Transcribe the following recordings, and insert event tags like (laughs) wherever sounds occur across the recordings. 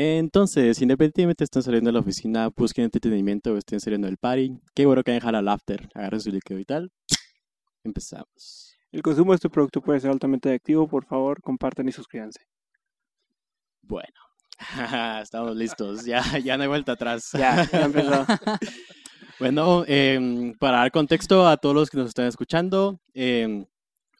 Entonces, independientemente estén saliendo de la oficina, busquen entretenimiento o estén saliendo del party, qué bueno que dejar al after, agarren su líquido y tal. (tsk) Empezamos. El consumo de este producto puede ser altamente adictivo. Por favor, compartan y suscríbanse. Bueno, (laughs) estamos listos, ya, ya no hay vuelta atrás. Ya, ya empezó. (laughs) Bueno, em, para dar contexto a todos los que nos están escuchando, em,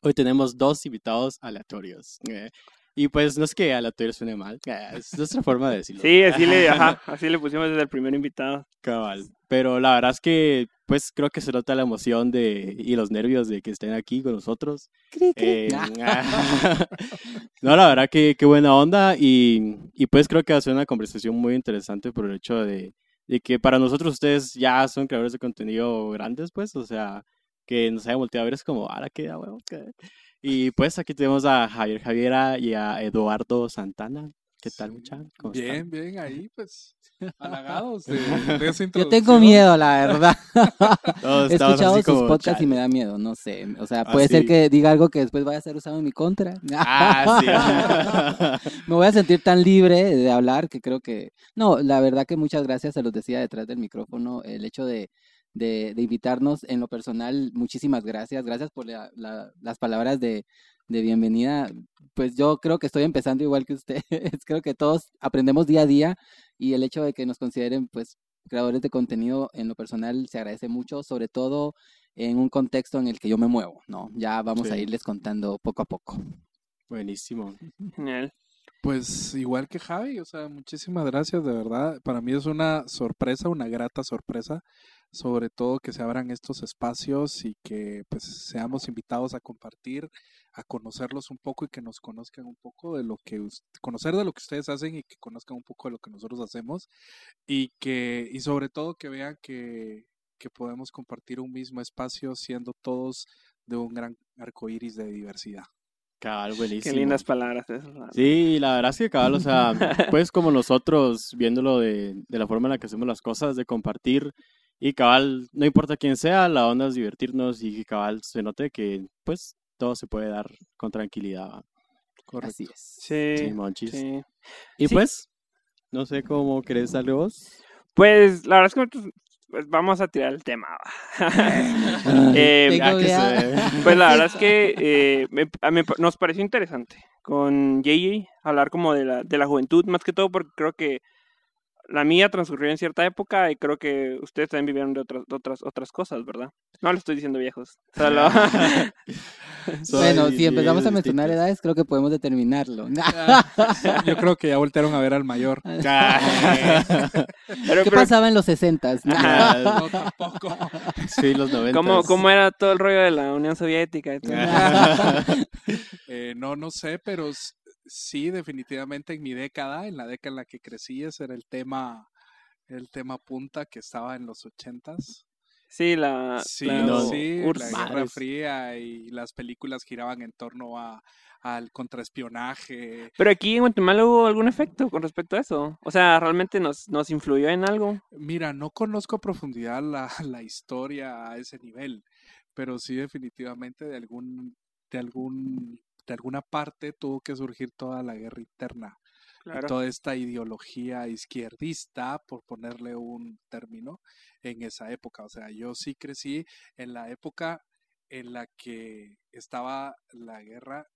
hoy tenemos dos invitados aleatorios. eh, y pues no es que aleatorio suene mal, (laughs) es nuestra forma de decirlo. Sí, así le, (laughs) ajá, así le pusimos desde el primer invitado. Cabal. Pero la verdad es que, pues creo que se nota la emoción de, y los nervios de que estén aquí con nosotros. Eh, (laughs) no, la verdad que qué buena onda y, y pues creo que va a ser una conversación muy interesante por el hecho de, de que para nosotros ustedes ya son creadores de contenido grandes, pues, o sea, que nos hayan volteado a ver es como, ahora queda huevo. Qué". Y pues aquí tenemos a Javier Javiera y a Eduardo Santana. ¿Qué tal, Sí, mucha? ¿Cómo Bien, están? bien, ahí pues (laughs) halagados de, de esa Yo tengo miedo, la verdad. (laughs) Todos He escuchado sus como, podcasts y me da miedo, no sé. O sea, Ah, puede ser sí. que diga algo que después vaya a ser usado en mi contra. Ah, sí. (laughs) me voy a sentir tan libre de hablar que creo que... No, la verdad que muchas gracias, se los decía detrás del micrófono, el hecho de, de, de invitarnos en lo personal, muchísimas gracias. Gracias por la- la- las palabras de, de bienvenida. Pues yo creo que estoy empezando igual que ustedes. (laughs) creo que todos aprendemos día a día y el hecho de que nos consideren pues creadores de contenido en lo personal se agradece mucho, sobre todo en un contexto en el que yo me muevo, ¿no? Ya vamos a irles contando poco a poco. Buenísimo. Genial. Pues igual que Javi, o sea, muchísimas gracias, de verdad. Para mí es una sorpresa, una grata sorpresa, sobre todo que se abran estos espacios y que pues seamos invitados a compartir, a conocerlos un poco y que nos conozcan un poco de lo que conocer de lo que ustedes hacen y que conozcan un poco de lo que nosotros hacemos y que y sobre todo que vean que que podemos compartir un mismo espacio siendo todos de un gran arco iris de diversidad. Cabal, buenísimo. Qué lindas palabras esas. Sí, la verdad es que cabal, o sea, (laughs) pues como nosotros viéndolo de, de la forma en la que hacemos las cosas, de compartir y cabal, no importa quién sea, la onda es divertirnos y que cabal se note que pues todo se puede dar con tranquilidad. es. Sí, Sí, monchis. sí. Y Sí. pues, no sé cómo querés darle vos. Pues la verdad es que nosotros, pues, vamos a tirar el tema. (laughs) Eh, Pues la verdad es que (laughs) eh, me- a mí nos pareció interesante con JJ hablar como de la, de la juventud, más que todo porque creo que la mía transcurrió en cierta época y creo que ustedes también vivieron de otras, de otras, otras cosas, ¿verdad? No le estoy diciendo viejos. (laughs) Solo... (laughs) Bueno, si empezamos a mencionar edades, creo que podemos determinarlo. (laughs) Yo creo que ya voltearon a ver al mayor. Pero, ¿Qué pero, pasaba en los sesentas? Ah, No, tampoco. sí, los 90. ¿cómo, ¿Cómo era todo el rollo de la Unión Soviética? y todo? Eh, no, no sé, pero sí, definitivamente en mi década, en la década en la que crecí, ese era el tema, el tema punta que estaba en los ochentas. Sí, la, Sí, la no, sí, URSS. la Guerra. Fría y las películas giraban en torno a, al contraespionaje. Pero aquí en Guatemala hubo algún efecto con respecto a eso. O sea, ¿realmente nos, nos influyó en algo? Mira, no conozco a profundidad la, (laughs) la historia a ese nivel, pero sí definitivamente de algún, de algún, de alguna parte tuvo que surgir toda la guerra interna. y Claro. toda esta ideología izquierdista, por ponerle un término, en esa época. O sea, yo sí crecí en la época en la que estaba la guerra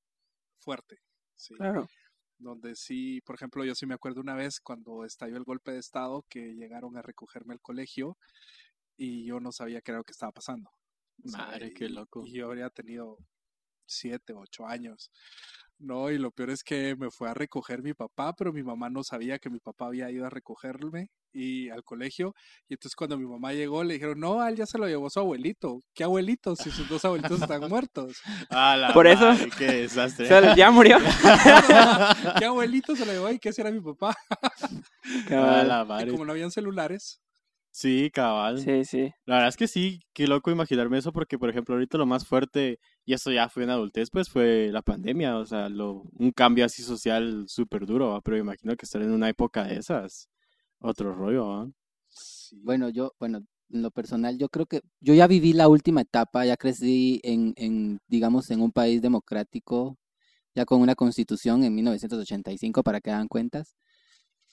fuerte. ¿sí? Claro. Donde sí, por ejemplo, yo sí me acuerdo una vez cuando estalló el golpe de Estado que llegaron a recogerme al colegio y yo no sabía qué era lo que estaba pasando. O sea, Madre, qué loco. Y yo habría tenido siete, ocho años. No, y lo peor es que me fue a recoger mi papá, pero mi mamá no sabía que mi papá había ido a recogerme y al colegio. Y entonces cuando mi mamá llegó le dijeron, no, a él ya se lo llevó su abuelito. ¿Qué abuelito? Si sus dos abuelitos están (laughs) muertos. Ah, la Por eso- qué desastre. (laughs) O sea, ya murió. (laughs) ¿Qué abuelito se lo llevó y qué era mi papá? Ah, la Y madre. como no habían celulares, Sí, cabal. Sí, sí. La verdad es que sí, qué loco imaginarme eso, porque por ejemplo ahorita lo más fuerte, y eso ya fue en adultez, pues fue la pandemia, o sea, lo, un cambio así social súper duro, ¿va? pero imagino que estar en una época de esas, otro rollo, ¿va? sí. Bueno, yo, bueno, en lo personal, yo creo que yo ya viví la última etapa, ya crecí en, en, digamos, en un país democrático, ya con una constitución en 1985, para que hagan cuentas.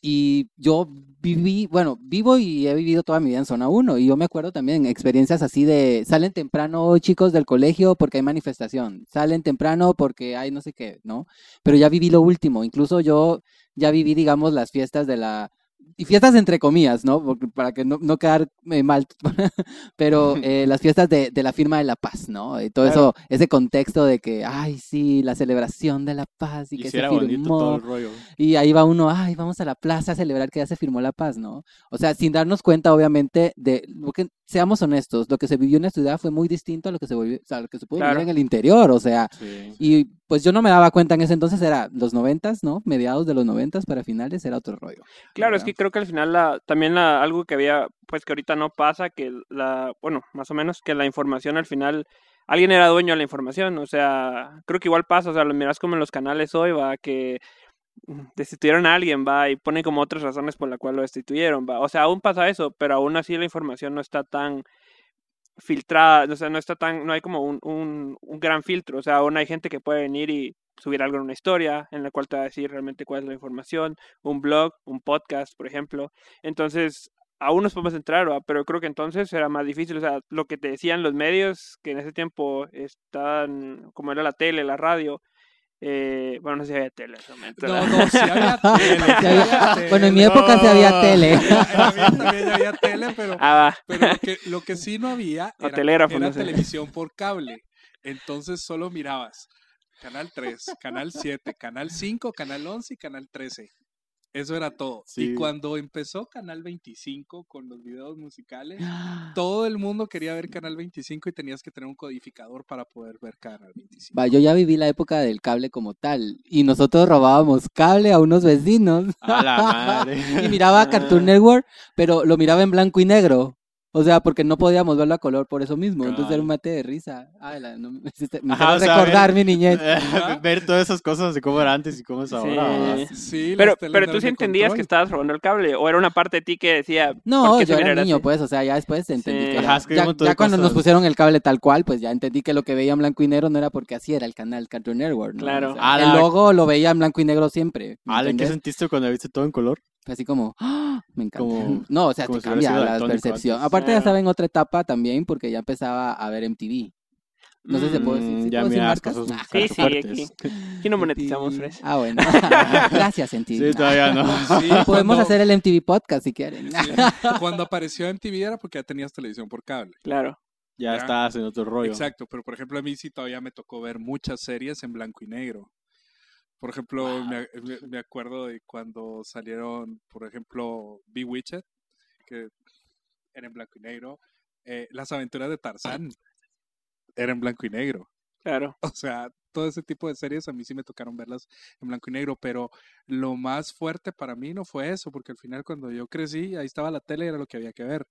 Y yo viví, bueno, vivo y he vivido toda mi vida en zona 1 y yo me acuerdo también experiencias así de salen temprano chicos del colegio porque hay manifestación, salen temprano porque hay no sé qué, ¿no? Pero ya viví lo último, incluso yo ya viví, digamos, las fiestas de la y fiestas entre comillas, ¿no? Porque, para que no, no quedar eh, mal, (laughs) pero (laughs) eh, las fiestas de, de, la firma de la paz, ¿no? Y todo claro. eso, ese contexto de que, ay, sí, la celebración de la paz y, y que si se firmó. todo el rollo. Y ahí va uno, ay, vamos a la plaza a celebrar que ya se firmó la paz, ¿no? O sea, sin darnos cuenta, obviamente, de lo que, seamos honestos, lo que se vivió en la ciudad fue muy distinto a lo que se, volvió, o sea, lo que se pudo Claro. vivir en el interior, o sea, Sí. y pues yo no me daba cuenta en ese entonces, era los noventas, ¿no? Mediados de los noventas para finales era otro rollo. Claro, es que creo que al final la, también la, algo que había, pues que ahorita no pasa, que la, bueno, más o menos que la información al final, alguien era dueño de la información, o sea, creo que igual pasa, o sea, lo miras como en los canales hoy, va, que destituyeron a alguien, va, y ponen como otras razones por la cual lo destituyeron, va, o sea, aún pasa eso, pero aún así la información no está tan filtrada, o sea, no está tan, no hay como un, un, un gran filtro, o sea, aún hay gente que puede venir y subir algo en una historia en la cual te va a decir realmente cuál es la información, un blog, un podcast, por ejemplo. Entonces, aún nos podemos entrar, ¿va? pero creo que entonces era más difícil. O sea, lo que te decían los medios, que en ese tiempo estaban, como era la tele, la radio, eh, bueno, no sé si había tele en ese momento. No, no, sí había (laughs) tele. Sí había- había tele. Bueno, en mi época sí había tele. (laughs) Mía también había tele, pero, Ah, va. pero lo, que, lo que sí no había era, telégrafo, era no sé. televisión por cable. Entonces solo mirabas Canal 3, Canal 7, Canal 5, Canal 11 y Canal 13. Eso era todo. Sí. Y cuando empezó Canal 25 con los videos musicales, todo el mundo quería ver Canal 25 y tenías que tener un codificador para poder ver Canal 25. Va, yo ya viví la época del cable como tal y nosotros robábamos cable a unos vecinos A la madre. (laughs) y miraba Cartoon (laughs) Network, pero lo miraba en blanco y negro. O sea, porque no podíamos verlo a color por eso mismo. Entonces era un mate de risa. Ay, la- no me hiciste- me Ajá, hiciste o sea, recordar ver- mi niñez. (laughs) Ver todas esas cosas de cómo era antes y cómo es ahora. ¿verdad? Sí. Sí, Pero, pero tú sí entendías que estabas robando el cable, o era una parte de ti que decía. ¿por No, qué yo era niño, así? pues, o sea, ya después entendí Sí. que Ajá, era- ya, cuando nos pusieron el cable tal cual, pues ya entendí que lo que veía en blanco y negro no era porque así era el canal Cartoon Network. ¿no? Claro. O sea, Ah, el logo lo veía en blanco y negro siempre. ¿me Ale, ¿qué entendés? sentiste cuando viste todo en color? Fue así como, ¡ah! me encanta. Como- no, o sea, te cambia la percepción. antes. Aparte ya estaba en otra etapa también porque ya empezaba a ver MTV. No sé si se puede decir, Mm, ¿sí ya puedo decir miras marcas? Ah, Sí, sí, fuertes. (laughs) Aquí no monetizamos, MTV. Fresh. Ah, bueno. (laughs) Gracias, MTV. Sí, todavía no. (laughs) Sí, Podemos cuando- hacer el MTV podcast si quieren. Sí, Cuando apareció MTV era porque ya tenías televisión por cable. Claro. Ya Ya. estás en otro rollo. Exacto, pero por ejemplo a mí sí todavía me tocó ver muchas series en blanco y negro. Por ejemplo, me, me- me acuerdo de cuando salieron, por ejemplo, Bewitched, que era en blanco y negro. eh, Las aventuras de Tarzán era en blanco y negro. Claro. O sea, todo ese tipo de series a mí sí me tocaron verlas en blanco y negro, pero lo más fuerte para mí no fue eso, porque al final cuando yo crecí, ahí estaba la tele y era lo que había que ver.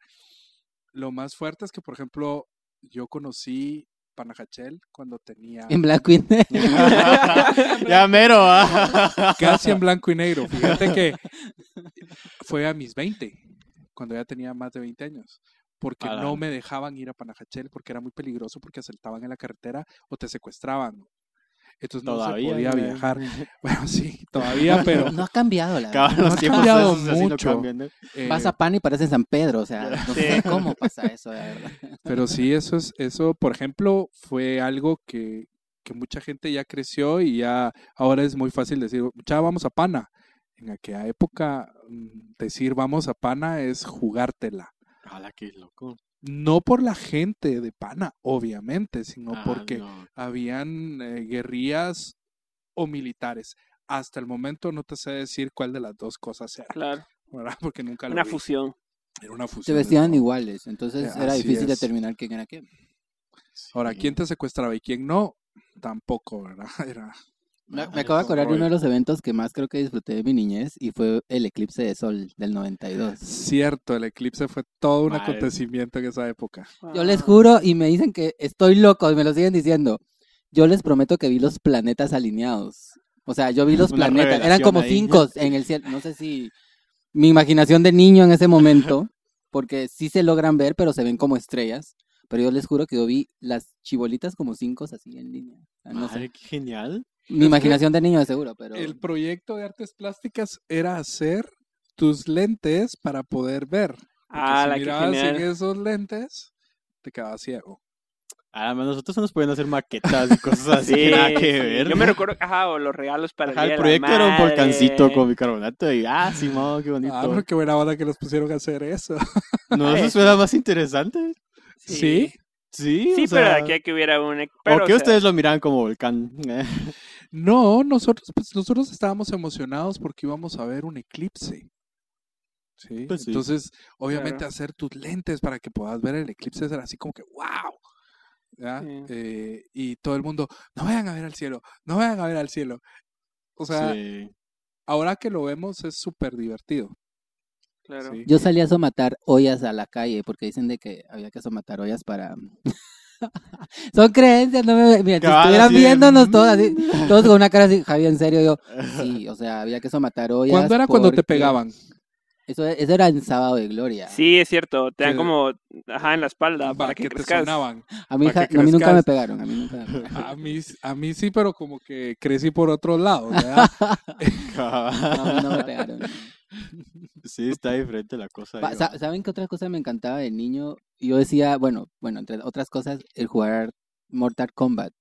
Lo más fuerte es que, por ejemplo, yo conocí Panajachel cuando tenía en blanco y (laughs) negro. ya mero. ah. casi en blanco y negro. Fíjate que fue a mis 20, cuando ya tenía más de 20 años. Porque no me dejaban ir a Panajachel porque era muy peligroso porque asaltaban en la carretera o te secuestraban. Entonces no Todavía. se podía ¿no? viajar. (laughs) (laughs) Bueno, sí, todavía, pero No ha cambiado la verdad. los No ha cambiado no mucho. ¿no? eh, Vas a Pan y parece San Pedro, o sea, no sé cómo pasa eso, la verdad. (laughs) Pero sí, eso es, eso, por ejemplo, fue algo que, que mucha gente ya creció y ya ahora es muy fácil decir, ya vamos a Pana. En aquella época, mm, decir vamos a Pana es jugártela. Ala, qué loco. No por la gente de Pana, obviamente, sino Ah, porque no. habían eh, guerrillas o militares. Hasta el momento no te sé decir cuál de las dos cosas era, Claro. (laughs) ¿verdad? Porque nunca lo Una vi. fusión. Era una Se fusión. de vestían iguales, entonces Eh, era difícil es. determinar quién era quién. Ahora. ¿quién te secuestraba y quién no? Tampoco, ¿verdad? (laughs) Era... Me, me acabo de acordar de uno de los eventos que más creo que disfruté de mi niñez y fue el eclipse de sol del 92. Cierto, el eclipse fue todo un Madre. acontecimiento en esa época. Yo les juro y me dicen que estoy loco y me lo siguen diciendo. Yo les prometo que vi los planetas alineados. O sea, yo vi los (laughs) Una planetas. Eran como ahí. cinco en el cielo. No sé si mi imaginación de niño en ese momento, porque sí se logran ver, pero se ven como estrellas. Pero yo les juro que yo vi las chibolitas como cinco así en línea. No sé. Qué genial. Mi imaginación de niño de seguro, pero... El proyecto de artes plásticas era hacer tus lentes para poder ver. Porque Ah, si la que mirabas sin genial. esos lentes, te quedabas ciego. Ah, man, nosotros nos podían hacer maquetas y cosas (laughs) así Sí, que nada que sí. ver. Yo me recuerdo, ajá, o los regalos para Ajá, el, el Día de la proyecto era un volcancito con bicarbonato y ah, Simón, qué bonito. Ah, pero qué buena onda que los pusieron a hacer eso. ¿No eso (laughs) suena más interesante? ¿Sí? Sí, Sí, o pero sea, de aquí hay que hubiera un... ¿O Pero, qué o sea, ustedes lo miraban como volcán? No, nosotros, pues, nosotros estábamos emocionados porque íbamos a ver un eclipse. ¿Sí? Pues sí. Entonces, obviamente, Claro. hacer tus lentes para que puedas ver el eclipse era así como que ¡wow! ¿Ya? Sí. Eh, y todo el mundo, no vayan a ver al cielo, no vayan a ver al cielo. O sea, Sí. ahora que lo vemos es súper divertido. Claro. ¿sí? Yo salí a somatar ollas a la calle porque dicen de que había que somatar ollas para... (laughs) Son creencias, no me... Mira, si estuvieran viéndonos todos así, "Mm". todos con una cara así, Javi, en serio, yo, (laughs) sí, o sea, había que somatar ollas. ¿Cuándo era cuando te pegaban? Eso, eso era en Sábado de Gloria. Sí, es cierto. Te dan como, ajá, en la espalda para que, que te crezcas. A mí, ja- no, a mí nunca me pegaron, a mí nunca me (laughs) pegaron. A mí, a mí sí, pero como que crecí por otros lados. ¿verdad? No, a mí no me pegaron. Sí, está diferente la cosa. Pa- ahí. ¿Saben qué otra cosa me encantaba de niño? Yo decía, bueno, bueno, entre otras cosas, el jugar Mortal Kombat.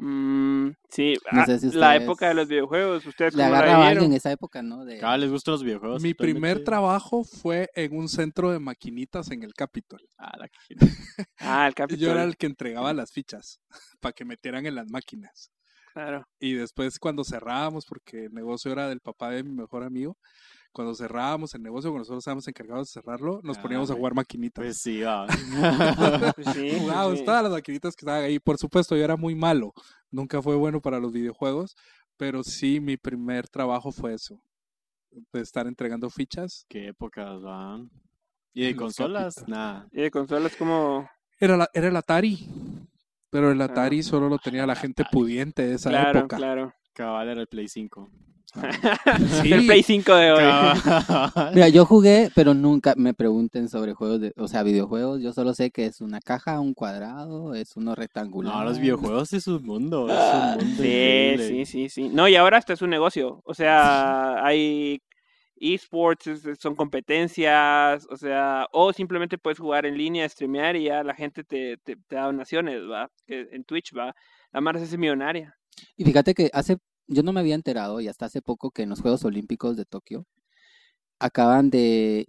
Mm, sí, No ah, sé si la época de los videojuegos, ¿ustedes Le la agarraba a alguien en esa época, ¿no? De, Cabal, les gustan los videojuegos. Mi primer trabajo fue en un centro de maquinitas en el Capitol. Ah, la. (laughs) Ah, el Yo Capitol. era el que entregaba las fichas (laughs) para que metieran en las máquinas. Claro. Y después cuando cerrábamos, porque el negocio era del papá de mi mejor amigo, cuando cerrábamos el negocio, cuando nosotros estábamos encargados de cerrarlo, nos Ah, poníamos a jugar maquinitas. Pues sí, (laughs) (laughs) va. Pues sí, Jugábamos sí. todas las maquinitas que estaban ahí. Por supuesto, yo era muy malo. Nunca fue bueno para los videojuegos, pero sí mi primer trabajo fue eso. De estar entregando fichas. Qué épocas, va. ¿Y de consolas? Nada. Y de consolas como... Era, la- era el Atari. Pero el Ah. Atari solo lo tenía la gente pudiente de esa Claro, época. claro. Cabal era el Play 5. Sí. El Play 5 de hoy. Cabal. Mira, yo jugué, pero nunca me pregunten sobre juegos, de, o sea, videojuegos. Yo solo sé que es una caja, un cuadrado, es uno rectangular. No, los videojuegos es un mundo. Es un mundo Sí, increíble. sí, sí, sí. No, y ahora hasta es un negocio. O sea, (laughs) hay esports, es- es- son competencias, o sea, o simplemente puedes jugar en línea, streamear y ya la gente te, te, te da donaciones, ¿va? En Twitch, ¿va? La marca es millonaria. Y fíjate que hace, yo no me había enterado, y hasta hace poco, que en los Juegos Olímpicos de Tokio acaban de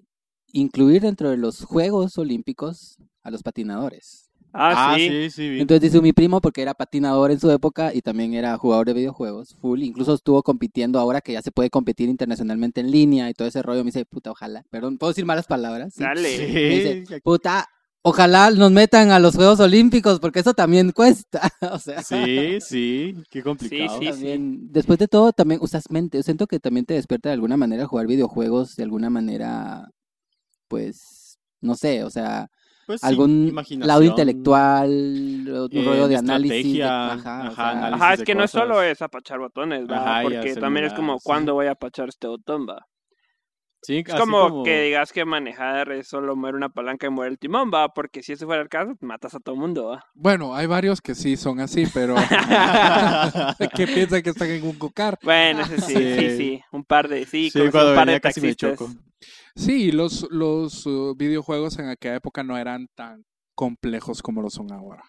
incluir dentro de los Juegos Olímpicos a los patinadores. Ah, Ah, sí. sí. Entonces dice mi primo, porque era patinador en su época y también era jugador de videojuegos, full, incluso estuvo compitiendo ahora que ya se puede competir internacionalmente en línea y todo ese rollo. Me dice, puta, ojalá, perdón, ¿puedo decir malas palabras? Sí. Dale. Sí. Me dice, puta, ojalá nos metan a los Juegos Olímpicos porque eso también cuesta. (laughs) o sea, Sí, sí, qué complicado. sí. también, después de todo, también usas mente. Yo siento que también te despierta de alguna manera jugar videojuegos, de alguna manera, pues, no sé, o sea, Pues algún lado intelectual, un eh, rollo de de análisis. de- ajá, o ajá, sea, análisis. Ajá, es que no es solo es apachar botones, y Porque también es como, sí. ¿cuándo voy a apachar este botón, va? Sí, Es como, que digas que manejar es solo mover una palanca y mover el timón, va, porque si ese fuera el caso, matas a todo el mundo, va. Bueno, hay varios que sí son así, pero (laughs) (laughs) que piensan que están en un cocar. Bueno, ese sí, sí, sí, Sí. un par de, sí, Sí, cuando un par de venía casi me taxistas. choco. Sí, los, los uh, videojuegos en aquella época no eran tan complejos como lo son ahora.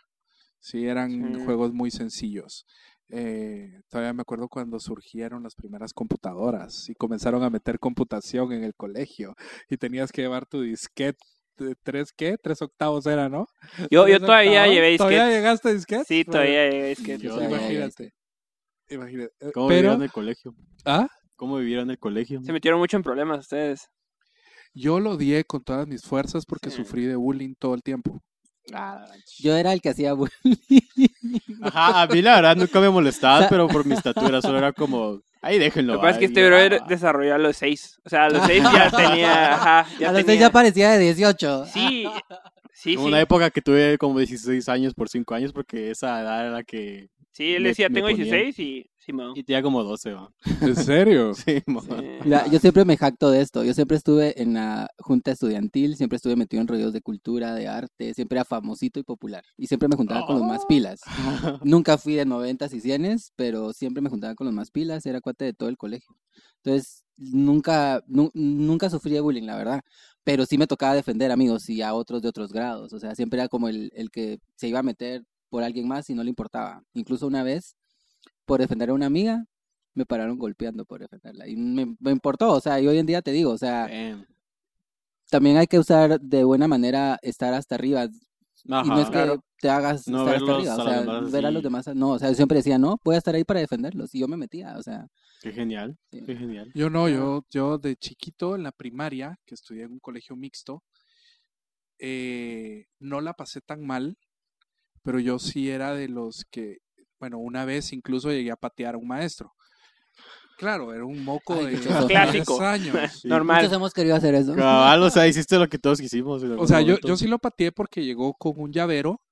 Sí, eran Sí. juegos muy sencillos. Eh, todavía me acuerdo cuando surgieron las primeras computadoras y comenzaron a meter computación en el colegio y tenías que llevar tu disquete. de ¿Tres qué? Tres octavos era, ¿no? Yo, yo ¿Tres todavía octavos? llevé ¿Todavía disquetes. llegaste a disquete? Sí, todavía llevé. Yo- todavía llegué. Imagínate. Imagínate. Eh, ¿Cómo Pero, vivieron en el colegio? ¿ah? ¿Cómo vivieron en el colegio? Se metieron mucho en problemas ustedes. Yo lo odié con todas mis fuerzas porque Sí. sufrí de bullying todo el tiempo. (laughs) Yo era el que hacía bullying. (laughs) Ajá, a mí la verdad nunca me molestaba, pero por mi estatura solo era como, ahí déjenlo. Lo que pasa es que este brother ah. desarrolló a los seis. O sea, a los seis ya (laughs) tenía, ajá, ya a los tenía... seis ya parecía de 18. Sí, sí. una época que tuve como 16 años por 5 años porque esa edad era la que... Sí, él me- decía, me tengo ponía. 16 y Simón. Y tenía como 12, va. (laughs) ¿En serio? (laughs) Sí. Mira, yo siempre me jacto de esto. Yo siempre estuve en la junta estudiantil, siempre estuve metido en rollos de cultura, de arte, siempre era famosito y popular. Y siempre me juntaba con los más pilas. Nunca fui de noventas y cienes, pero siempre me juntaba con los más pilas, era cuate de todo el colegio. Entonces, nunca, nu- nunca sufrí de bullying, la verdad. Pero sí me tocaba defender amigos y a otros de otros grados. O sea, siempre era como el, el que se iba a meter por alguien más y no le importaba. Incluso una vez, por defender a una amiga, me pararon golpeando por defenderla. Y me, me importó, o sea, y hoy en día te digo, o sea, Damn. también hay que usar de buena manera estar hasta arriba. y no Ajá. es que Claro. te hagas No estar hasta arriba, a o sea, demás ver a los demás. No, o sea, yo siempre decía, no, voy a estar ahí para defenderlos. Y yo me metía, o sea, Qué genial, Sí. qué genial. Yo no, yo, yo de chiquito en la primaria, que estudié en un colegio mixto, eh, no la pasé tan mal, pero yo sí era de los que, bueno, una vez incluso llegué a patear a un maestro. Claro, era un moco Ay, de muchos son. 10 Clásico. años. (laughs) Sí. Normal. muchos hemos querido hacer eso. Cabal, o sea, (laughs) hiciste lo que todos quisimos. O sea, yo, yo sí lo pateé porque llegó con un llavero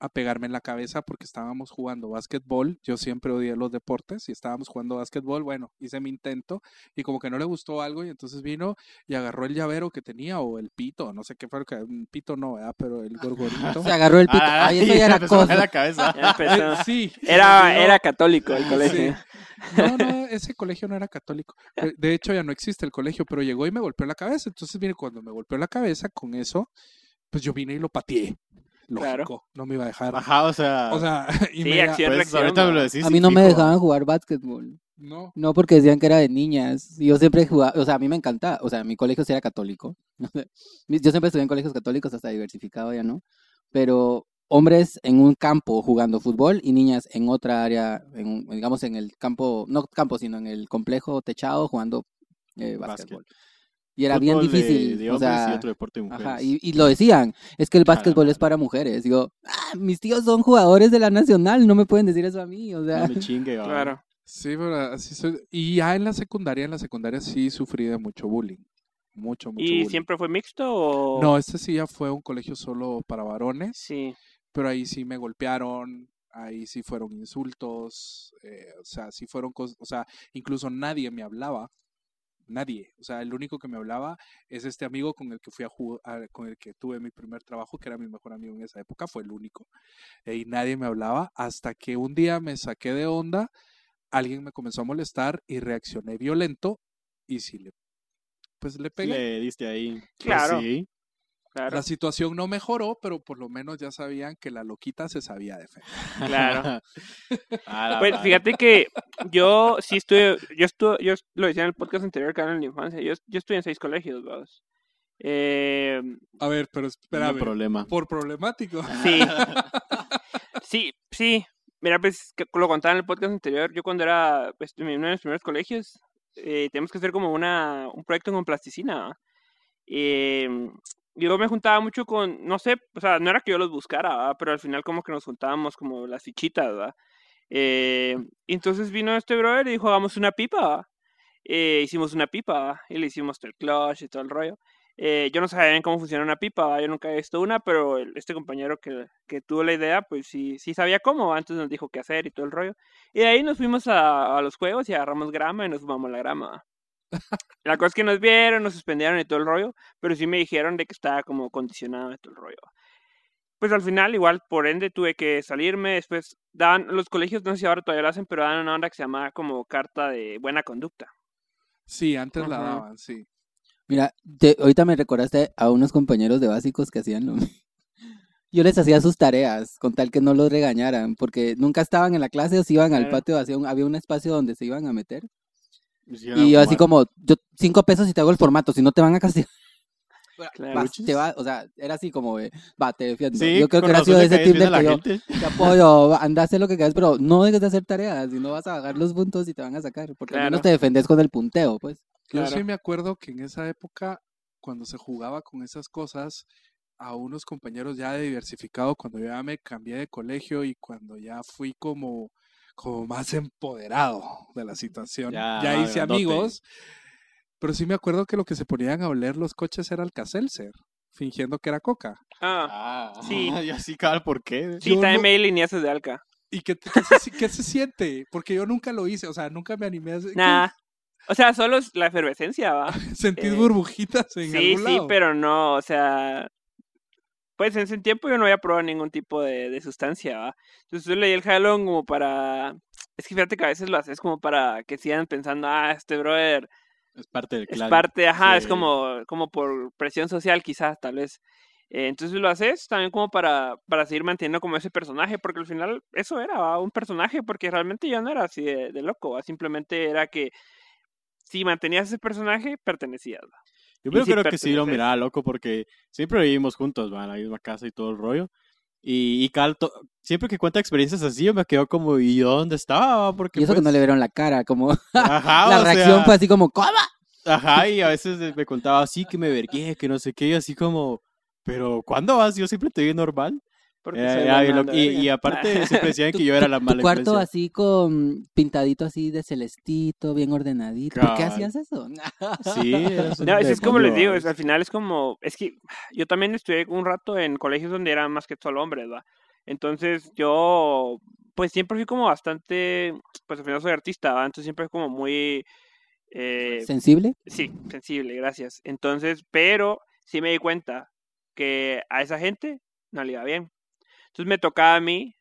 a pegarme en la cabeza porque estábamos jugando básquetbol. Yo siempre odié los deportes y estábamos jugando básquetbol. Bueno, hice mi intento y como que no le gustó algo y entonces vino y agarró el llavero que tenía o el pito, no sé qué fue, un pito no, ¿verdad? pero el gorgorito. Se agarró el pito. Ah, Ay, eso ya era cosa. la cabeza. Ya. Eh, sí. Era, era católico el colegio. No, no, ese colegio no era católico. De- De hecho, ya no existe el colegio, pero llegó y me golpeó la cabeza. Entonces, mire, cuando me golpeó la cabeza con eso, pues yo vine y lo pateé. Lógico, Claro. no me iba a dejar. Ajá, o sea. O sea, (laughs) y Sí, me- acción, pues, reacción. ahorita me lo ¿no? decís. A mí no me dejaban jugar básquetbol. no, No, porque decían que era de niñas. Y yo siempre jugaba, o sea, a mí me encantaba. O sea, mi colegio sí era católico. (laughs) Yo siempre estudié en colegios católicos, hasta diversificado ya, ¿no? Pero hombres en un campo jugando fútbol y niñas en otra área, en, un- digamos en el campo, no campo, sino en el complejo techado jugando eh, básquetbol. Y era bien Fútbol de- difícil. De, o hombres sea, y otro deporte de mujeres. Ajá, y, y lo decían, es que el básquetbol es para mujeres. Digo, ah, mis tíos son jugadores de la nacional, no me pueden decir eso a mí, o sea. No me chingue, va. Claro. sí, pero así soy. Y ya en la secundaria, en la secundaria sí sufrí de mucho bullying. Mucho, mucho ¿Y bullying. siempre fue mixto o...? No, este sí ya fue un colegio solo para varones, Sí. pero ahí sí me golpearon, ahí sí fueron insultos, eh, o sea, sí fueron cosas, o sea, incluso nadie me hablaba, nadie, o sea, el único que me hablaba es este amigo con el que fui a jugar, con el que tuve mi primer trabajo, que era mi mejor amigo en esa época, fue el único, y nadie me hablaba hasta que un día me saqué de onda, alguien me comenzó a molestar y reaccioné violento y sí le, pues le pegué. Le diste ahí. Pues Claro. sí. Claro. La situación no mejoró, pero por lo menos ya sabían que la loquita se sabía defender. Claro. (laughs) Pues fíjate que yo sí estuve, yo estuve, yo lo decía en el podcast anterior que era en la infancia, yo, yo estuve en seis colegios, vamos. Eh, A ver, pero No espérame. problema. Por problemático. sí, (laughs) sí, sí. Mira, pues que lo contaba en el podcast anterior, yo cuando era pues, en uno de mis primeros colegios, eh, tenemos que hacer como una, un proyecto con plasticina. Eh, yo me juntaba mucho con, no sé, o sea, no era que yo los buscara, pero al final como que nos juntábamos como las fichitas, ¿va? Eh, entonces vino este brother y dijo, hagamos una pipa. Eh, hicimos una pipa, y le hicimos el clutch y todo el rollo. Eh, yo no sabía bien cómo funciona una pipa, yo nunca había visto una, pero este compañero que, que tuvo la idea, pues sí, sí sabía cómo, ¿va? entonces nos dijo qué hacer y todo el rollo. Y de ahí nos fuimos a, a los juegos y agarramos grama y nos fumamos la grama. La cosa es que nos vieron, nos suspendieron y todo el rollo, pero sí me dijeron de que estaba como condicionado y todo el rollo. Pues al final, igual, por ende, tuve que salirme. Después, daban, los colegios, no sé si ahora todavía lo hacen, pero daban una onda que se llamaba como carta de buena conducta. Sí, antes la daban, sí. Mira, te- ahorita me recordaste a unos compañeros de básicos que hacían lo mismo. (laughs) Yo les hacía sus tareas con tal que no los regañaran, porque nunca estaban en la clase o se iban al patio, hacía un- había un espacio donde se iban a meter. Sí, Y yo así como, yo cinco pesos y te hago el formato, si no te van a castigar. (laughs) Claro. Te va, o sea, era así como, de, va, te defiendo. Sí, yo creo que era sido de ese del a que yo gente. (laughs) te apoyo, anda a hacer lo que quieras, pero no dejes de hacer tareas, si no vas a bajar los puntos y te van a sacar, porque al menos Claro. te defendes con el punteo, pues. Yo Claro. sí me acuerdo que en esa época, cuando se jugaba con esas cosas, a unos compañeros ya de diversificado, cuando yo ya me cambié de colegio y cuando ya fui como, como más empoderado de la situación, Ya, ya, hice grandote. amigos, pero sí me acuerdo que lo que se ponían a oler los coches era Alka-Seltzer, fingiendo que era coca. Ah, Ah, Sí. (laughs) Y así, cabal, ¿por qué? sí, yo también no- me di lineazos de Alca. ¿Y qué, qué se, qué se siente? Porque yo nunca lo hice, o sea, nunca me animé a hacer... Nada. O sea, solo es la efervescencia, va. (laughs) ¿Sentís Eh, burbujitas en Sí, algún sí, lado? pero no, o sea. Pues en ese tiempo yo no había probado ningún tipo de, de sustancia, ¿va? Entonces yo leí el jalón como para, Es que fíjate que a veces lo haces como para que sigan pensando, ah, este brother Es parte del es clan. parte, ajá, es como, como por presión social quizás, tal vez. Eh, entonces lo haces también como para, para seguir manteniendo como ese personaje, porque al final eso era ¿va? un personaje, porque realmente yo no era así de, de loco, ¿va? simplemente era que si mantenías ese personaje, pertenecías. ¿va? Yo creo, creo que sí lo miraba loco porque siempre vivimos juntos, va, en la misma casa y todo el rollo. Y, y Cal, siempre que cuenta experiencias así, yo me quedo como, ¿y yo dónde estaba? Porque Y eso que no pues, le vieron la cara, como (laughs) ajá, la reacción sea, fue así como, ¿cómo? Ajá, y a veces me contaba así que me vergué, que no sé qué, y así como, pero ¿cuándo vas? Yo siempre te vi normal. Porque Era- soy era y, aparte siempre (laughs) decían que yo era la Tu mala cuarto influencia. así con pintadito así de celestito, bien ordenadito. ¿Por qué hacías eso? (laughs) Sí, No, es, es como les digo, es- al final es como, es que yo también estudié un rato en colegios donde eran más que solo hombres, ¿va? Entonces yo, pues siempre fui como bastante, pues al final soy artista, ¿va? Entonces siempre fui como muy, eh, ¿Sensible? sí, sensible, gracias. Entonces, pero sí me di cuenta que a esa gente no le iba bien. Entonces me tocaba a mí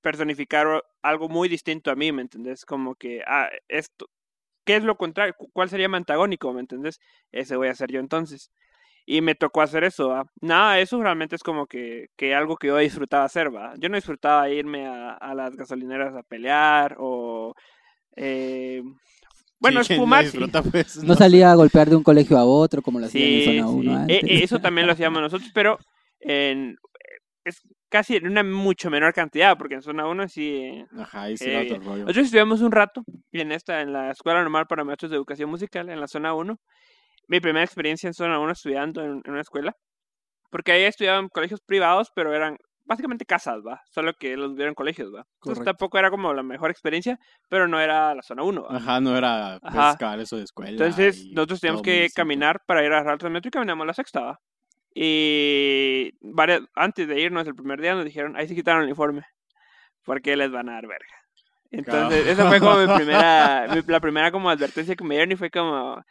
personificar algo muy distinto a mí, ¿me entendés? Como que, ah, esto, ¿qué es lo contrario? Cu- ¿Cuál sería mi antagónico, ¿me entendés? Ese voy a hacer yo entonces. Y me tocó hacer eso, ¿va? Nada, eso realmente es como que, que algo que yo disfrutaba hacer, ¿va? Yo no disfrutaba irme a, a las gasolineras a pelear o... eh, bueno, Sí, es ¿quién lo fumar, disfruta, pues? No salía a golpear de un colegio a otro como lo hacían Sí, en zona sí. 1 E- antes. e- eso también lo hacíamos nosotros, pero en, es casi en una mucho menor cantidad, porque en zona 1 sí... Ajá, y sí Eh, otro rollo. Nosotros estudiamos un rato en esta, en la Escuela Normal para Maestros de Educación Musical, en la zona 1. Mi primera experiencia en zona 1 estudiando en, en una escuela, porque ahí estudiaba en colegios privados, pero eran básicamente casas, ¿va? Solo que los vieron colegios, ¿va? Entonces Correcto. tampoco era como la mejor experiencia, pero no era la zona 1, ¿va? Ajá, no era pues, Ajá. eso de escuela. Entonces, nosotros teníamos que caminar para ir a agarrar el Transmetro y caminamos la sexta. ¿va? Y varias, antes de irnos el primer día nos dijeron, ahí se quitaron el uniforme, porque les van a dar verga. Entonces, esa fue como mi (laughs) primera, mi- la primera como advertencia que me dieron y fue como,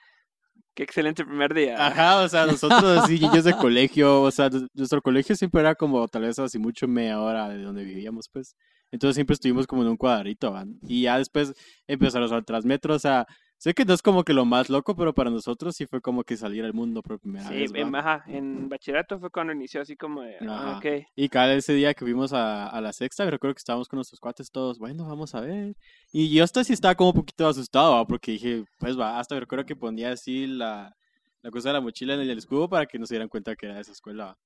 qué excelente primer día. Ajá, o sea, nosotros así, niños de colegio, o sea, nuestro colegio siempre era como tal vez así mucho media hora de donde vivíamos, pues. Entonces siempre estuvimos como en un cuadrito, ¿van? Y ya después empezaron al Transmetro, o sea, sé que no es como que lo más loco, pero para nosotros sí fue como que salir al mundo por primera Sí, vez, en, ¿va? ajá, en bachillerato fue cuando inició así como de, ah, Ajá. ok. Y cada ese día que fuimos a, a la sexta, recuerdo que estábamos con nuestros cuates todos, bueno, vamos a ver. Y yo hasta sí estaba como un poquito asustado, ¿va? porque dije, pues va, hasta recuerdo que ponía así la, la cosa de la mochila en el escudo para que nos dieran cuenta que era de esa escuela. ¿va?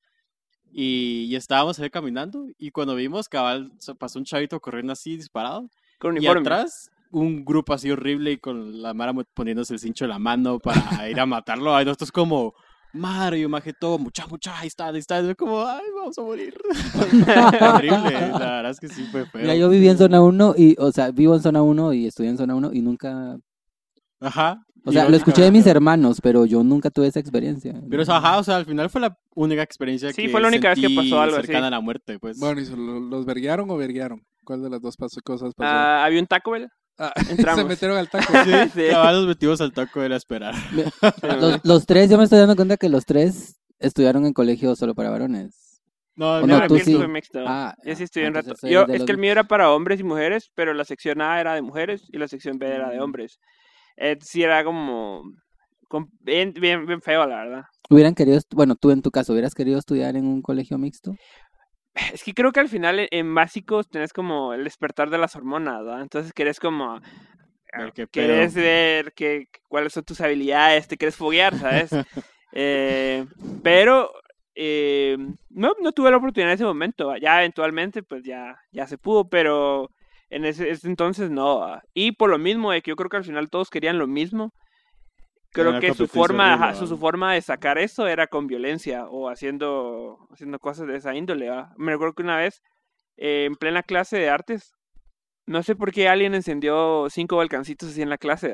Y, y estábamos ahí caminando y cuando vimos, cabal, pasó un chavito corriendo así disparado. Con Y uniforme. atrás, un grupo así horrible y con la Mara poniéndose el cincho en la mano para (laughs) ir a matarlo. Ahí nosotros como, madre, yo majé todo, mucha, mucha, ahí está, ahí está. Yo como, ay, vamos a morir. (laughs) horrible, la verdad es que sí fue feo. Mira, yo viví en zona 1 y, o sea, vivo en zona 1 y estudié en zona 1 y nunca, Ajá. o sea, lo escuché de mis hermanos, pero yo nunca tuve esa experiencia. Pero, o sea, ajá, o sea, al final fue la única experiencia Sí, que fue la única vez que pasó algo así. cercana a la muerte, pues. Bueno, ¿y se lo- los verguearon o verguearon? ¿Cuál de las dos pasó, cosas pasó? Ah, había un Taco Bell. Ah, (laughs) entramos. se metieron al taco. (laughs) sí, sí. cabal, nos metimos al taco de la esperar. (laughs) Los, los tres, yo me estoy dando cuenta que los tres estudiaron en colegio solo para varones. No, no, no, Era tú sí. mixto. Ah, Yo sí estudié un rato. Yo, es los que el mío era para hombres y mujeres, pero la sección A era de mujeres y la sección B era de hombres. Eh, sí era como... com- Bien, bien, bien feo, la verdad. Hubieran querido, bueno, tú en tu caso, ¿hubieras querido estudiar en un colegio mixto? Es que creo que al final en, en básicos tenés como el despertar de las hormonas. Entonces querés como... Ver qué Querés ver que, cuáles son tus habilidades, te quieres foguear, ¿sabes? (laughs) Eh, pero eh, no, no tuve la oportunidad en ese momento. Ya eventualmente, pues ya, ya se pudo, pero en ese, ese entonces no. Y por lo mismo de que yo creo que al final todos querían lo mismo. Creo que su forma, ajá, su, su forma de sacar eso era con violencia o haciendo, haciendo cosas de esa índole. ¿va? Me recuerdo que una vez, eh, en plena clase de artes, no sé por qué alguien encendió cinco volcancitos así en la clase.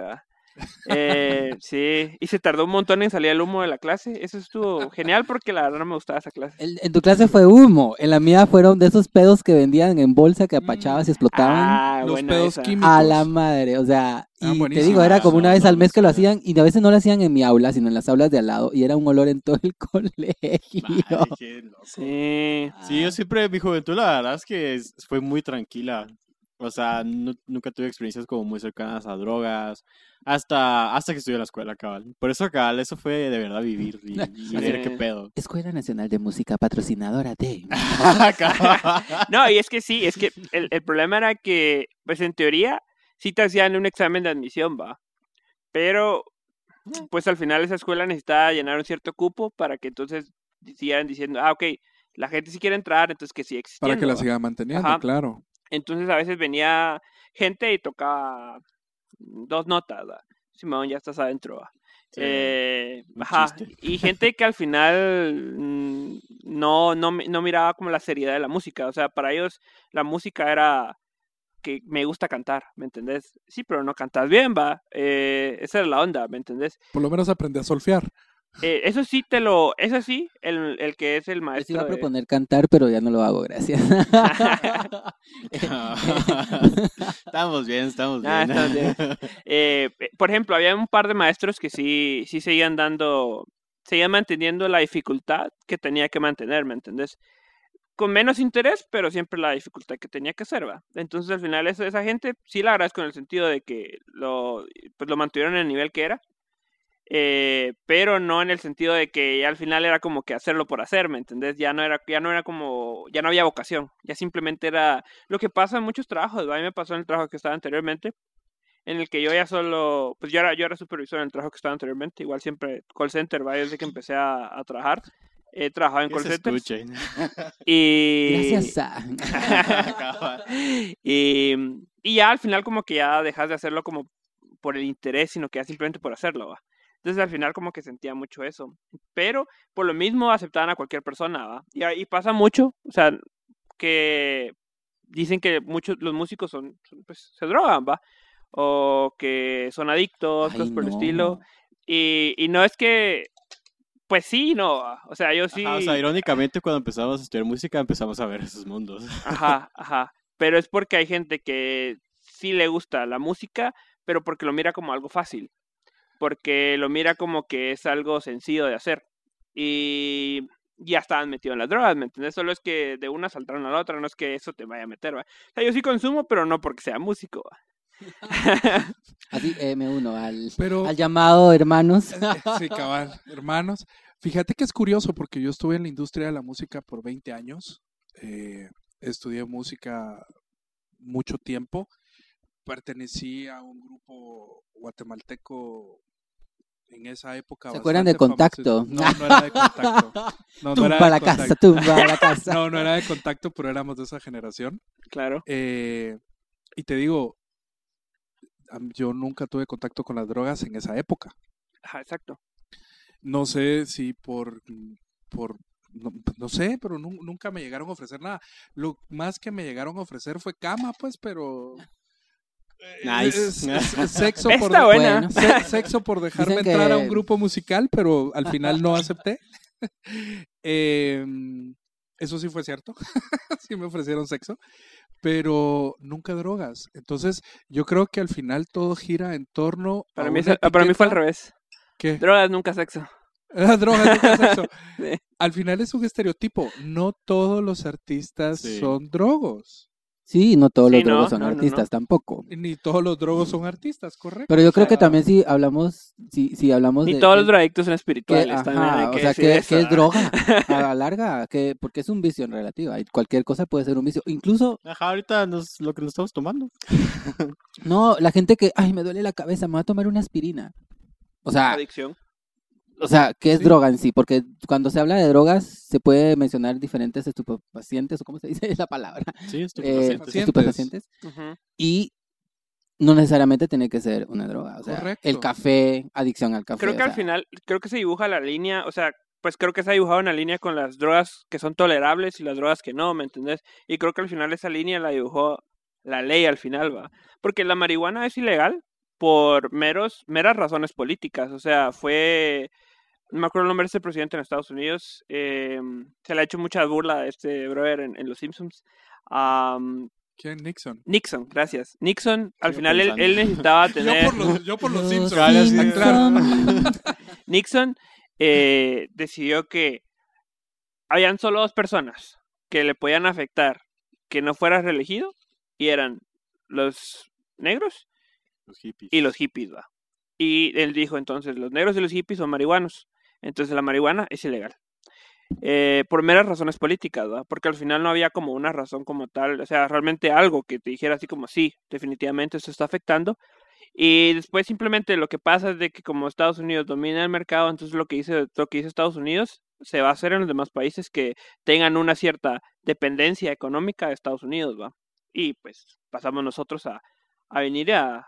Eh, sí, y se tardó un montón en salir el humo de la clase. Eso estuvo genial porque la verdad no me gustaba esa clase. El- en tu clase fue humo, en la mía fueron de esos pedos que vendían en bolsa que apachabas y explotaban. Ah, Los pedos esa. químicos. A la madre, o sea, Ah, y te digo, era como una vez al mes que lo hacían y a veces no lo hacían en mi aula, sino en las aulas de al lado y era un olor en todo el (laughs) colegio. Ay, qué loco. Sí. Sí, yo siempre, mi juventud, la verdad es que fue muy tranquila. O sea, nu- nunca tuve experiencias como muy cercanas a drogas, hasta, hasta que estudié en la escuela, cabal. Por eso, cabal, eso fue de verdad vivir y, (laughs) y ver qué pedo. Escuela Nacional de Música patrocinadora de... (laughs) (laughs) No, y es que sí, es que el, el problema era que, pues en teoría, sí te hacían un examen de admisión, va. Pero, pues al final esa escuela necesitaba llenar un cierto cupo para que entonces sigan diciendo, ah, ok, la gente sí quiere entrar, entonces que sí existiendo. Para que la siga manteniendo, Ajá. claro. Entonces a veces venía gente y tocaba dos notas. Simón, ya estás adentro, Eh, ajá, y gente que al final mm, no, no, no miraba como la seriedad de la música, o sea, para ellos la música era que me gusta cantar, ¿me entendés? Sí, pero no cantas bien, va, eh, esa era la onda, ¿me entendés? Por lo menos aprendí a solfear. Eh, eso sí te lo, eso sí, el, el que es el Les maestro iba a de- proponer cantar, pero ya no lo hago, gracias. (laughs) (laughs) estamos bien, estamos bien. Ah, estamos bien. (laughs) Eh, por ejemplo, había un par de maestros que sí, sí seguían dando, seguían manteniendo la dificultad que tenía que mantener, ¿me entendés? Con menos interés, pero siempre la dificultad que tenía que hacer, ¿va? Entonces, al final, esa, esa gente sí la agradezco en el sentido de que lo, pues, lo mantuvieron en el nivel que era, eh, pero no en el sentido de que ya al final era como que hacerlo por hacer, ¿me entendés? Ya no era, ya no era como, ya no había vocación, ya simplemente era lo que pasa en muchos trabajos, ¿va? a mí me pasó en el trabajo que estaba anteriormente, en el que yo ya solo, pues yo era, yo era supervisor en el trabajo que estaba anteriormente, igual siempre call center, ¿va? desde que empecé a, a trabajar, he trabajado en call centers (laughs) y... Gracias a... (laughs) Y, y ya al final como que ya dejas de hacerlo como por el interés, sino que ya simplemente por hacerlo, ¿va? Entonces al final como que sentía mucho eso. Pero por lo mismo aceptaban a cualquier persona, ¿va? Y, ahí pasa mucho, o sea, que dicen que muchos los músicos son, pues se drogan, ¿va? O que son adictos, Ay, cosas por el estilo. Y, y no es que, pues sí, no, o sea, yo sí... Ajá, o sea, irónicamente, cuando empezamos a estudiar música, empezamos a ver esos mundos. Ajá, (laughs) ajá. Pero es porque hay gente que sí le gusta la música, pero porque lo mira como algo fácil. Porque lo mira como que es algo sencillo de hacer. Y ya estaban metidos en las drogas, ¿me entiendes? Solo es que de una saltaron a la otra, no es que eso te vaya a meter, ¿va? O sea, yo sí consumo, pero no porque sea músico, ¿va? (laughs) Así eh, me uno al, Pero, al llamado hermanos. eh, sí, cabal, hermanos. Fíjate que es curioso porque yo estuve en la industria de la música por 20 años. eh, estudié música mucho tiempo. Pertenecí a un grupo guatemalteco en esa época. ¿Se acuerdan de Contacto? No, no era de contacto. (laughs) No, no era de la casa, Contacto. tumba la casa. (laughs) No, no era de contacto, pero éramos de esa generación. Claro. Eh, y te digo, yo nunca tuve contacto con las drogas en esa época. Ajá, exacto. No sé si por, mm, por no, no sé, pero nu- nunca me llegaron a ofrecer nada. Lo más que me llegaron a ofrecer fue cama, pues, pero... Nice. es- es- es (laughs) sexo por, Está buena. Bueno. se- (laughs) sexo por dejarme Dicen entrar a un grupo musical, pero al final no acepté. (laughs) Em, eso sí fue cierto. sí me ofrecieron sexo, pero nunca drogas. Entonces, yo creo que al final todo gira en torno Para a mí, es- para mí fue al revés. que Drogas, nunca sexo. Ah, drogas, nunca sexo. Sí. Al final es un estereotipo. No todos los artistas Sí. son drogos. Sí, no todos Sí, los drogos no, son no, artistas no. tampoco. Ni todos los drogos son artistas, correcto. Pero yo creo que O sea, también si hablamos, si, si hablamos Ni de... todos que- los drogadictos son que, espirituales. hay ajá, o que sea, decir que, eso, que es droga (laughs) a la larga, que porque es un vicio en relativa. y Cualquier cosa puede ser un vicio. Incluso, Ajá, ahorita nos, lo que nos estamos tomando. (laughs) no, la gente que, ay, me duele la cabeza, me voy a tomar una aspirina. O sea, Adicción. O sea, ¿qué es Sí. droga en sí? Porque cuando se habla de drogas, se puede mencionar diferentes estupefacientes, o cómo se (laughs) dice la palabra, Sí, Eh, estupefacientes. Pacientes. estupefacientes, Ujú. y no necesariamente tiene que ser una droga. O sea, Correcto. el café, adicción al café. Creo que o al sea, final, creo que se dibuja la línea, o sea, pues creo que se ha dibujado una línea con las drogas que son tolerables y las drogas que no, ¿me entendés? Y creo que al final esa línea la dibujó la ley al final, va. Porque la marihuana es ilegal por meros, meras razones políticas, o sea, fue, no me acuerdo el nombre de este presidente en Estados Unidos, eh, se le ha hecho mucha burla a este brother en, en Los Simpsons. Am, ¿Quién? Nixon. Nixon, gracias. Nixon, al Yo final él, necesitaba (laughs) Yo tener... por los, yo por los Los Simpsons. (laughs) Nixon eh, decidió que habían solo dos personas que le podían afectar que no fuera reelegido y eran los negros Los hippies. y los hippies, va. Y él dijo entonces, los negros y los hippies son marihuanos. Entonces la marihuana es ilegal. Eh, por meras razones políticas, ¿va? Porque al final no había como una razón como tal, o sea, realmente algo que te dijera así como, sí, definitivamente esto está afectando. Y después simplemente lo que pasa es de que como Estados Unidos domina el mercado, entonces lo que dice, lo que dice Estados Unidos se va a hacer en los demás países que tengan una cierta dependencia económica de Estados Unidos, ¿va? Y pues pasamos nosotros a, a venir a,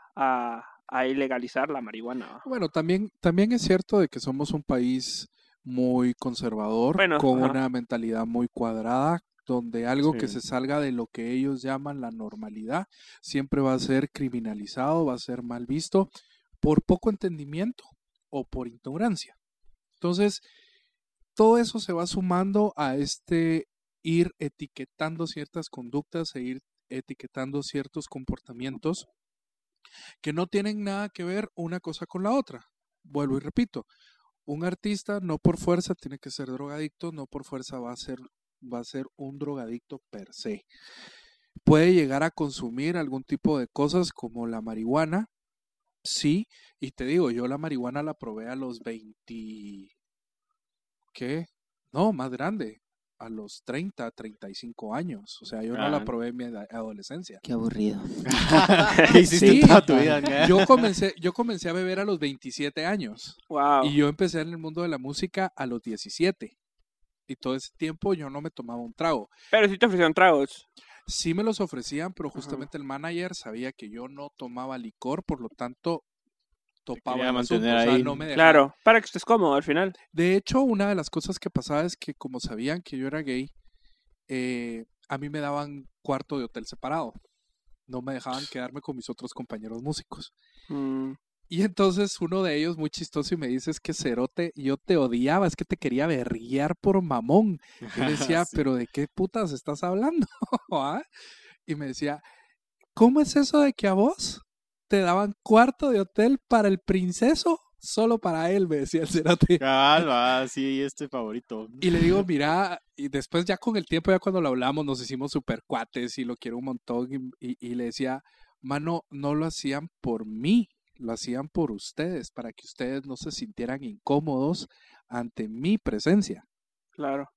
a ilegalizar la marihuana. Bueno, también, también es cierto de que somos un país muy conservador, Bueno, con ajá. una mentalidad muy cuadrada, donde algo que se salga de lo que ellos llaman la normalidad siempre va a ser criminalizado, va a ser mal visto por poco entendimiento o por ignorancia. Entonces, todo eso se va sumando a este ir etiquetando ciertas conductas e ir etiquetando ciertos comportamientos que no tienen nada que ver una cosa con la otra. Vuelvo y repito, un artista no por fuerza tiene que ser drogadicto, no por fuerza va a ser va a ser un drogadicto per se. Puede llegar a consumir algún tipo de cosas como la marihuana, sí, y te digo, yo la marihuana la probé a los 20 ¿qué? No, más grande, a los 30, 35 años. O sea, yo no la Ah. probé en mi adolescencia. Qué aburrido. ¿Qué (laughs) (laughs) hiciste Sí. toda tu (laughs) vida? Yo comencé, yo comencé a beber a los 27 años. Wow. Y yo empecé en el mundo de la música a los 17. Y todo ese tiempo yo no me tomaba un trago. Pero sí te ofrecieron tragos. Sí me los ofrecían, pero justamente el manager sabía que yo no tomaba licor, por lo tanto topaba el asunto, mantener o sea, ahí. no me dejaba. Claro, para que estés cómodo al final. De hecho, una de las cosas que pasaba es que como sabían que yo era gay, eh, a mí me daban cuarto de hotel separado. No me dejaban quedarme con mis otros compañeros músicos. Mm, Y entonces uno de ellos, muy chistoso, y me dice, es que Cerote, yo te odiaba, es que te quería berrear por mamón. Yo le decía, (laughs) Sí. pero ¿de qué putas estás hablando? (laughs) ¿Ah? Y me decía, ¿cómo es eso de que a vos te daban cuarto de hotel para el princeso? Solo para él, me decía el Cerote. Cabal, va, sí, este favorito. Y le digo, mira, y después ya con el tiempo, ya cuando lo hablamos, nos hicimos super cuates y lo quiero un montón. Y, y- y le decía, mano, no lo hacían por mí, lo hacían por ustedes, para que ustedes no se sintieran incómodos ante mi presencia. claro.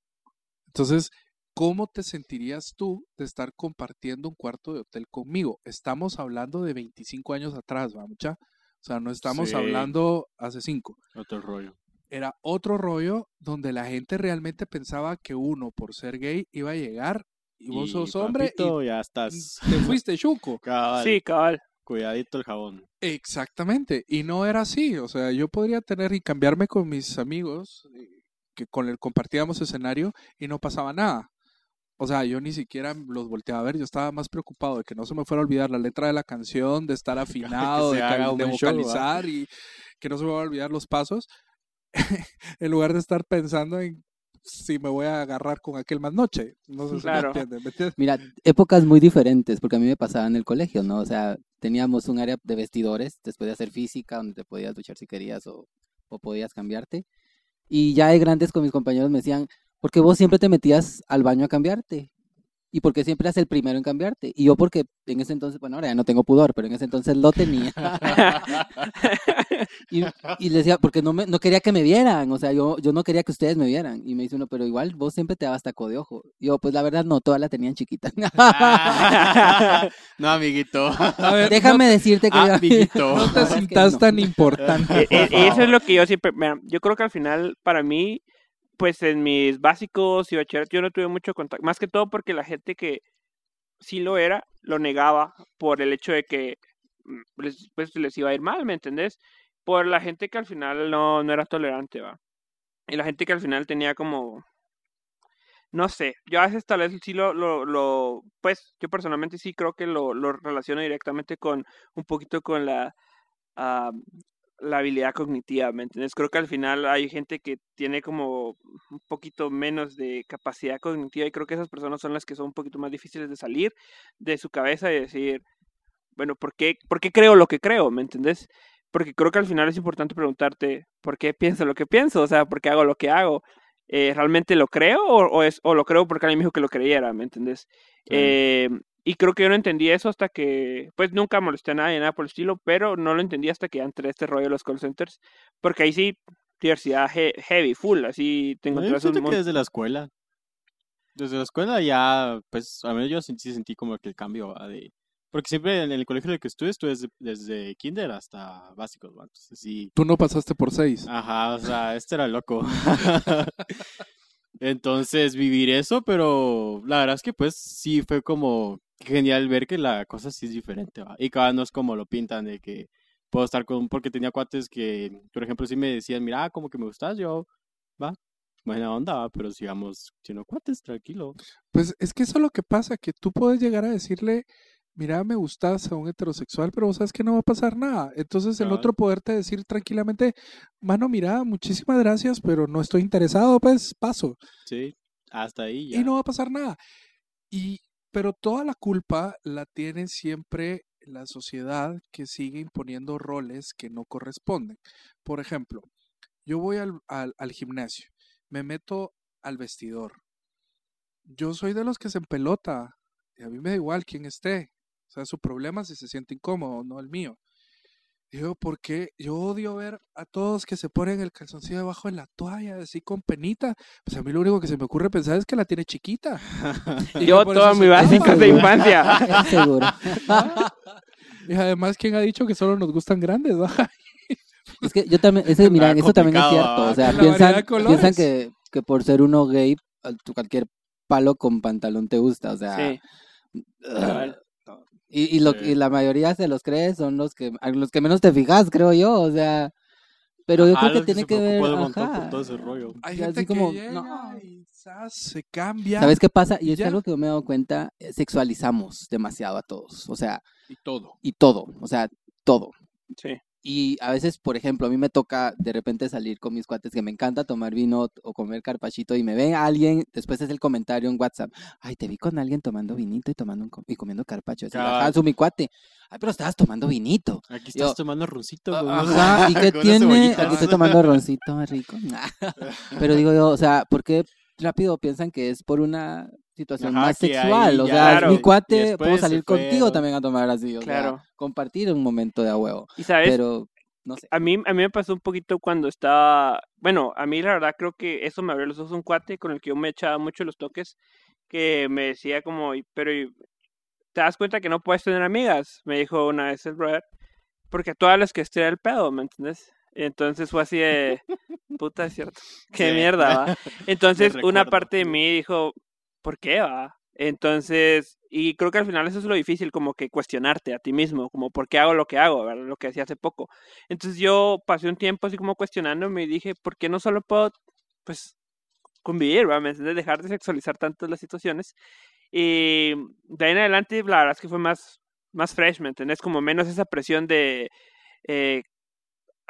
Entonces, ¿cómo te sentirías tú de estar compartiendo un cuarto de hotel conmigo? Estamos hablando de 25 años atrás, ¿va, mucha? O sea, no estamos Sí. hablando hace cinco Otro rollo. era otro rollo donde la gente realmente pensaba que uno, por ser gay, iba a llegar y vos sos hombre papito, ya y estás. te fuiste chuco. (laughs) Cabal, Sí, cabal. Cuidadito el jabón. Exactamente. Y no era así. O sea, yo podría tener y cambiarme con mis amigos eh, que con el compartíamos escenario y no pasaba nada. O sea, yo ni siquiera los volteaba a ver, yo estaba más preocupado de que no se me fuera a olvidar la letra de la canción, de estar (laughs) afinado, se de, haga de buen show, vocalizar y que no se me van a olvidar los pasos, (laughs) en lugar de estar pensando en si me voy a agarrar con aquel más noche. No sé si Claro. me entienden, ¿me entiendes? Mira, épocas muy diferentes, porque a mí me pasaba en el colegio, ¿no? O sea, teníamos un área de vestidores, después de hacer física, donde te podías duchar si querías o, o podías cambiarte. Y ya de grandes con mis compañeros me decían, ¿por qué vos siempre te metías al baño a cambiarte? ¿Y por qué siempre eras el primero en cambiarte? Y yo porque en ese entonces, bueno, ahora ya no tengo pudor, pero en ese entonces lo tenía. (laughs) y, y le decía, porque no, me, no quería que me vieran, o sea, yo, yo no quería que ustedes me vieran. Y me dice uno, pero igual vos siempre te dabas taco de ojo. Y yo, pues la verdad no, todas la tenían chiquita. (laughs) no, amiguito. A ver, Déjame decirte que Ah, yo- (laughs) amiguito. no, no te no. tan importante. E- e- eso es lo que yo siempre, mira, yo creo que al final, para mí, pues en mis básicos y bachillerato yo no tuve mucho contacto, más que todo porque la gente que sí lo era, lo negaba por el hecho de que mm, pues les iba a ir mal, ¿me entendés? Por la gente que al final no, no era tolerante, va. Y la gente que al final tenía como, no sé, yo a veces tal vez sí lo, lo, lo pues yo personalmente sí creo que lo, lo relaciono directamente con un poquito con la, ah, la habilidad cognitiva, ¿me entiendes? Creo que al final hay gente que tiene como un poquito menos de capacidad cognitiva y creo que esas personas son las que son un poquito más difíciles de salir de su cabeza y decir, bueno, ¿por qué, ¿por qué creo lo que creo? ¿Me entendés? Porque creo que al final es importante preguntarte, ¿por qué pienso lo que pienso? O sea, ¿por qué hago lo que hago? Eh, ¿Realmente lo creo o, o es, o lo creo porque alguien me dijo que lo creyera? ¿Me entendés? Claro. Eh, Y creo que yo no entendí eso hasta que, pues nunca molesté a nadie, nada por el estilo, pero no lo entendí hasta que ya entré a este rollo de los call centers, porque ahí sí, diversidad he- heavy, full, así te No, encontrás un que desde la escuela. Desde la escuela ya, pues, al menos yo sí, sí sentí como que el cambio de... Porque siempre en el colegio en el que estuve, estuve desde, desde kinder hasta básicos, ¿va? Entonces sí... Tú no pasaste por seis. Ajá, o sea, este era loco. (laughs) Entonces, vivir eso, pero la verdad es que pues sí fue como genial ver que la cosa sí es diferente, ¿va? Y cada no es como lo pintan, de que puedo estar con, porque tenía cuates que, por ejemplo, sí me decían, mira, como que me gustas, yo, va, buena onda, va, pero sigamos siendo cuates, tranquilo. Pues es que eso es lo que pasa, que tú puedes llegar a decirle, mira, me gustas a un heterosexual, pero vos sabes que no va a pasar nada. Entonces el otro poderte decir tranquilamente, mano, mira, muchísimas gracias, pero no estoy interesado, pues paso. Sí, hasta ahí ya. Y no va a pasar nada. Y, pero toda la culpa la tiene siempre la sociedad que sigue imponiendo roles que no corresponden. Por ejemplo, yo voy al, al, gimnasio, me meto al vestidor. Yo soy de los que se empelota. Y a mí me da igual quién esté. O sea, su problema si se siente incómodo, no el mío. Digo, porque yo odio ver a todos que se ponen el calzoncillo debajo de la toalla, así con penita. Pues a mí lo único que se me ocurre pensar es que la tiene chiquita. (laughs) y Yo toda mi básica de (laughs) infancia. (laughs) Seguro. Y además, ¿quién ha dicho que solo nos gustan grandes? Es que yo también, ese, mira, Ah, eso también es cierto. ah, O sea, la variedad piensan, piensan que, que por ser uno gay, cualquier palo con pantalón te gusta. O sea, Sí. Y, y, lo, Sí. y la mayoría se los cree son los que, a los que menos te fijas, creo yo. O sea, pero yo Ajá, creo que tiene se que ver. montón por ajá. todo ese rollo. Hay Y gente así que como, llega no. y se cambia. ¿Sabes qué pasa? Y es Ya. algo que yo me he dado cuenta, eh, sexualizamos demasiado a todos. O sea, Y todo. y todo. O sea, todo. Sí. Y a veces, por ejemplo, a mí me toca de repente salir con mis cuates que me encanta tomar vino o comer carpachito y me ven a alguien, después es el comentario en WhatsApp, ay, te vi con alguien tomando vinito y tomando un y comiendo carpacho. Ajá, su mi cuate. Ay, pero estabas tomando vinito. Aquí Yo- estás tomando roncito. Ah, ¿y qué (laughs) tiene? Aquí estoy tomando roncito más rico. Pero digo yo, o sea, ¿por qué rápido piensan que es por una situación Ajá, más ahí sexual? O sea, Claro. mi cuate, puedo salir contigo también a tomar así, o Claro. sea, compartir un momento de a huevo. Y sabes, Pero, no sé. a mí, a mí me pasó un poquito cuando estaba, bueno, a mí la verdad creo que eso me abrió los ojos un cuate con el que yo me echaba mucho los toques, que me decía como, "Y- pero ¿y ¿te das cuenta que no puedes tener amigas? Me dijo una vez el brother, porque a todas las que esté el pedo, ¿me entiendes? Entonces fue así de, puta, es cierto, (laughs) qué Sí. mierda, va. (laughs) Entonces una parte de mí dijo, ¿por qué va? Entonces, y creo que al final eso es lo difícil, como que cuestionarte a ti mismo, como por qué hago lo que hago, ¿verdad? Lo que decía hace poco. Entonces yo pasé un tiempo así como cuestionándome y dije, ¿por qué no solo puedo, pues, convivir, ¿verdad? ¿Me entiendes? Dejar de sexualizar tanto las situaciones. Y de ahí en adelante, la verdad es que fue más, más fresh, ¿me entiendes? Como menos esa presión de... eh,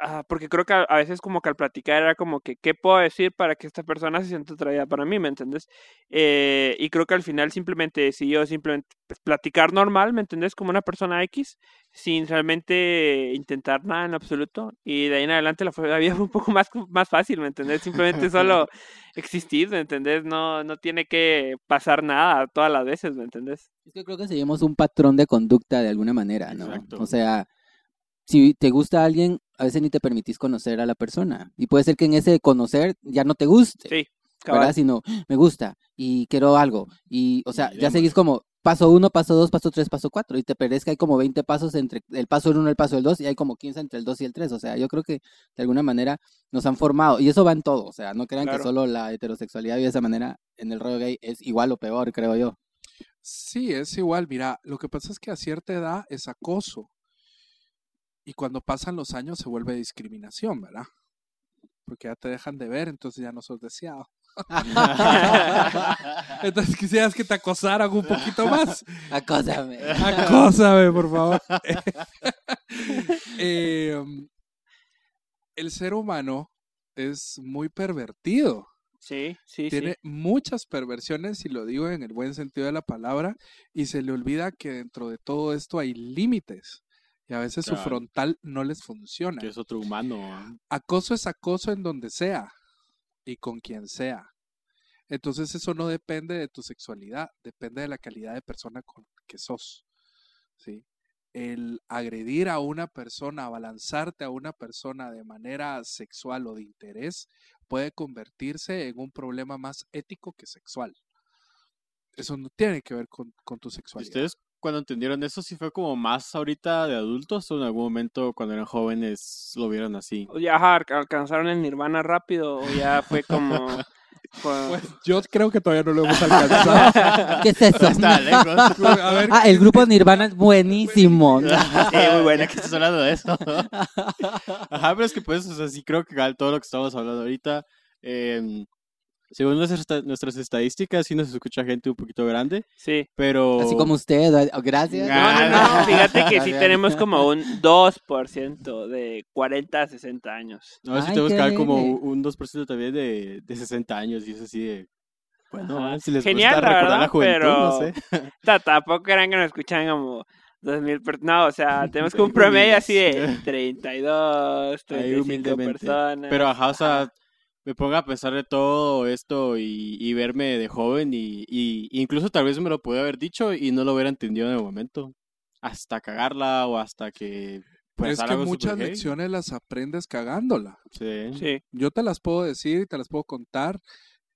ah, porque creo que a, a veces como que al platicar era como que, ¿qué puedo decir para que esta persona se sienta atraída para mí, ¿me entiendes? Eh, y creo que al final simplemente decidió simplemente pues, platicar normal, ¿me entendés? Como una persona X, sin realmente intentar nada en absoluto. Y de ahí en adelante la, fue- la vida fue un poco más, más fácil, ¿me entendés? Simplemente (laughs) solo existir, ¿me entendés? No, no tiene que pasar nada todas las veces, ¿me entendés? Es que creo que seguimos un patrón de conducta de alguna manera, ¿no? Exacto. O sea, si te gusta alguien, a veces ni te permitís conocer a la persona. Y puede ser que en ese conocer ya no te guste, Sí, ¿verdad? cabal. Sino, me gusta y quiero algo. Y, o sea, Y ya seguís como paso uno, paso dos, paso tres, paso cuatro. Y te perdés que hay como 20 pasos entre el paso uno y el paso del dos y hay como 15 entre el dos y el tres. O sea, yo creo que de alguna manera nos han formado. Y eso va en todo. O sea, no crean Claro. que solo la heterosexualidad vive de esa manera en el rollo gay. Es igual o peor, creo yo. Sí, es igual. Mira, lo que pasa es que a cierta edad es acoso. Y cuando pasan los años se vuelve discriminación, ¿verdad? Porque ya te dejan de ver, entonces ya no sos deseado. (laughs) Entonces quisieras que te acosaran un poquito más. Acósame. Acósame, por favor. (laughs) Eh, el ser humano es muy pervertido. Sí, sí, Tiene sí. muchas perversiones, y lo digo en el buen sentido de la palabra, y se le olvida que dentro de todo esto hay límites. Y a veces su frontal no les funciona. Que es otro humano. ¿ah? Acoso es acoso en donde sea y con quien sea. Entonces eso no depende de tu sexualidad, depende de la calidad de persona con que sos. ¿sí? El agredir a una persona, abalanzarte a una persona de manera sexual o de interés puede convertirse en un problema más ético que sexual. Eso no tiene que ver con, con tu ¿Y sexualidad. ustedes cuando entendieron eso sí fue como más ahorita de adultos o en algún momento cuando eran jóvenes lo vieron así? O ya ajá, alcanzaron el nirvana rápido o ya fue (laughs) como... Pues, yo creo que todavía no lo hemos alcanzado. (laughs) ¿Qué es eso? Está lejos. (laughs) A ver, Ah, el grupo Nirvana es buenísimo. Sí, muy buena que estás hablando de eso. Ajá, pero es que pues, o sea, sí creo que todo lo que estamos hablando ahorita, em, según nuestras, nuestras estadísticas, sí nos escucha gente un poquito grande, Sí. pero... Así como usted. ¿eh? Gracias. No, no, Ah. no, (laughs) fíjate que sí tenemos como un 2% de 40 a 60 años. No, sí Ay, tenemos que dar como un 2% también de, de 60 años y es así de... Bueno, Ajá. si les Genial, gusta la recordar la verdad, juventud, no pero- sé. (laughs) O sea, tampoco eran que nos escuchan como 2000 personas. No, o sea, (laughs) tenemos como un promedio así de humildes. 32, Ahí 35 humildemente. personas. Pero ajá, o sea, Ajá. Me pongo a pensar de todo esto y, y verme de joven y, y incluso tal vez me lo pude haber dicho y no lo hubiera entendido en el momento. Hasta cagarla o hasta que... Pues, es que algo muchas lecciones las aprendes cagándola. Sí. Sí, Yo te las puedo decir y te las puedo contar.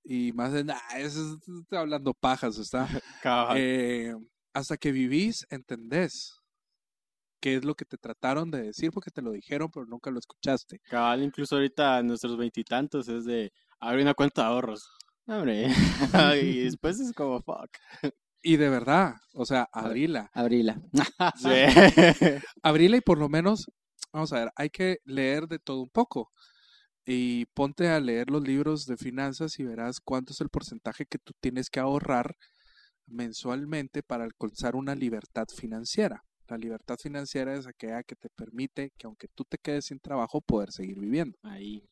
Y más de nada, eso es- estoy hablando pajas, ¿está? (laughs) Eh, hasta que vivís, entendés qué es lo que te trataron de decir porque te lo dijeron, pero nunca lo escuchaste. Cabal, incluso ahorita nuestros veintitantos es de abrir una cuenta de ahorros. Hombre. (laughs) y (laughs) después es como fuck. Y de verdad, o sea, abrila. Abrila. (laughs) Sí. Abrila y por lo menos, vamos a ver, hay que leer de todo un poco. Y ponte a leer los libros de finanzas y verás cuánto es el porcentaje que tú tienes que ahorrar mensualmente para alcanzar una libertad financiera. La libertad financiera es aquella que te permite que aunque tú te quedes sin trabajo, poder seguir viviendo. Ahí.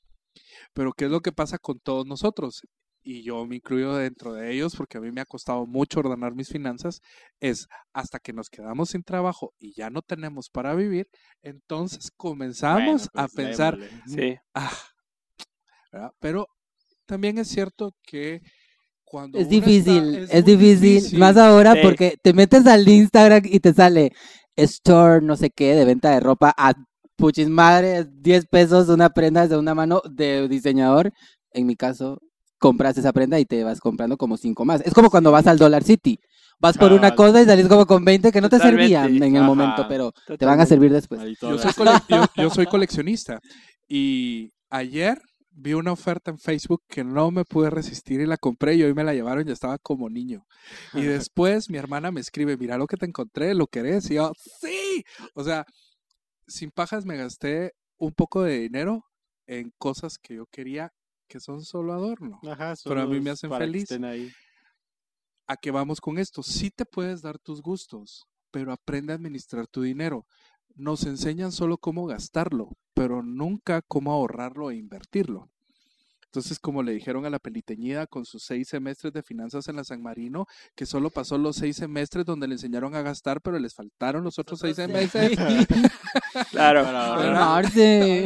Pero ¿qué es lo que pasa con todos nosotros? Y yo me incluyo dentro de ellos porque a mí me ha costado mucho ordenar mis finanzas. Es hasta que nos quedamos sin trabajo y ya no tenemos para vivir, entonces comenzamos Bueno, a pues, pensar, démosle. sí. ah. Pero también es cierto que cuando Es está- difícil, es, difícil, Más ahora Sí. porque te metes al Instagram y te sale store, no sé qué, de venta de ropa a puchis madre, 10 pesos una prenda de una mano de diseñador. En mi caso, compras esa prenda y te vas comprando como cinco más. Es como cuando vas al Dollar City. Vas por una Cabal. cosa y salís como con 20 que no te servían en el Ajá. momento, pero te van a servir después. Soy, yo- yo soy coleccionista y ayer vi una oferta en Facebook que no me pude resistir y la compré y hoy me la llevaron y estaba como niño. Y (laughs) después mi hermana me escribe, mira lo que te encontré, ¿lo querés? Y yo, sí. O sea, sin pajas me gasté un poco de dinero en cosas que yo quería que son solo adorno. Ajá, Pero a mí me solo hacen que feliz. estén ahí. ¿A qué vamos con esto? Sí te puedes dar tus gustos, pero aprende a administrar tu dinero. Nos enseñan solo cómo gastarlo, pero nunca cómo ahorrarlo e invertirlo. Entonces, como le dijeron a la peliteñida con sus seis semestres de finanzas en la San Marino, que solo pasó los seis semestres donde le enseñaron a gastar, pero les faltaron los otros seis semestres. (laughs) Claro.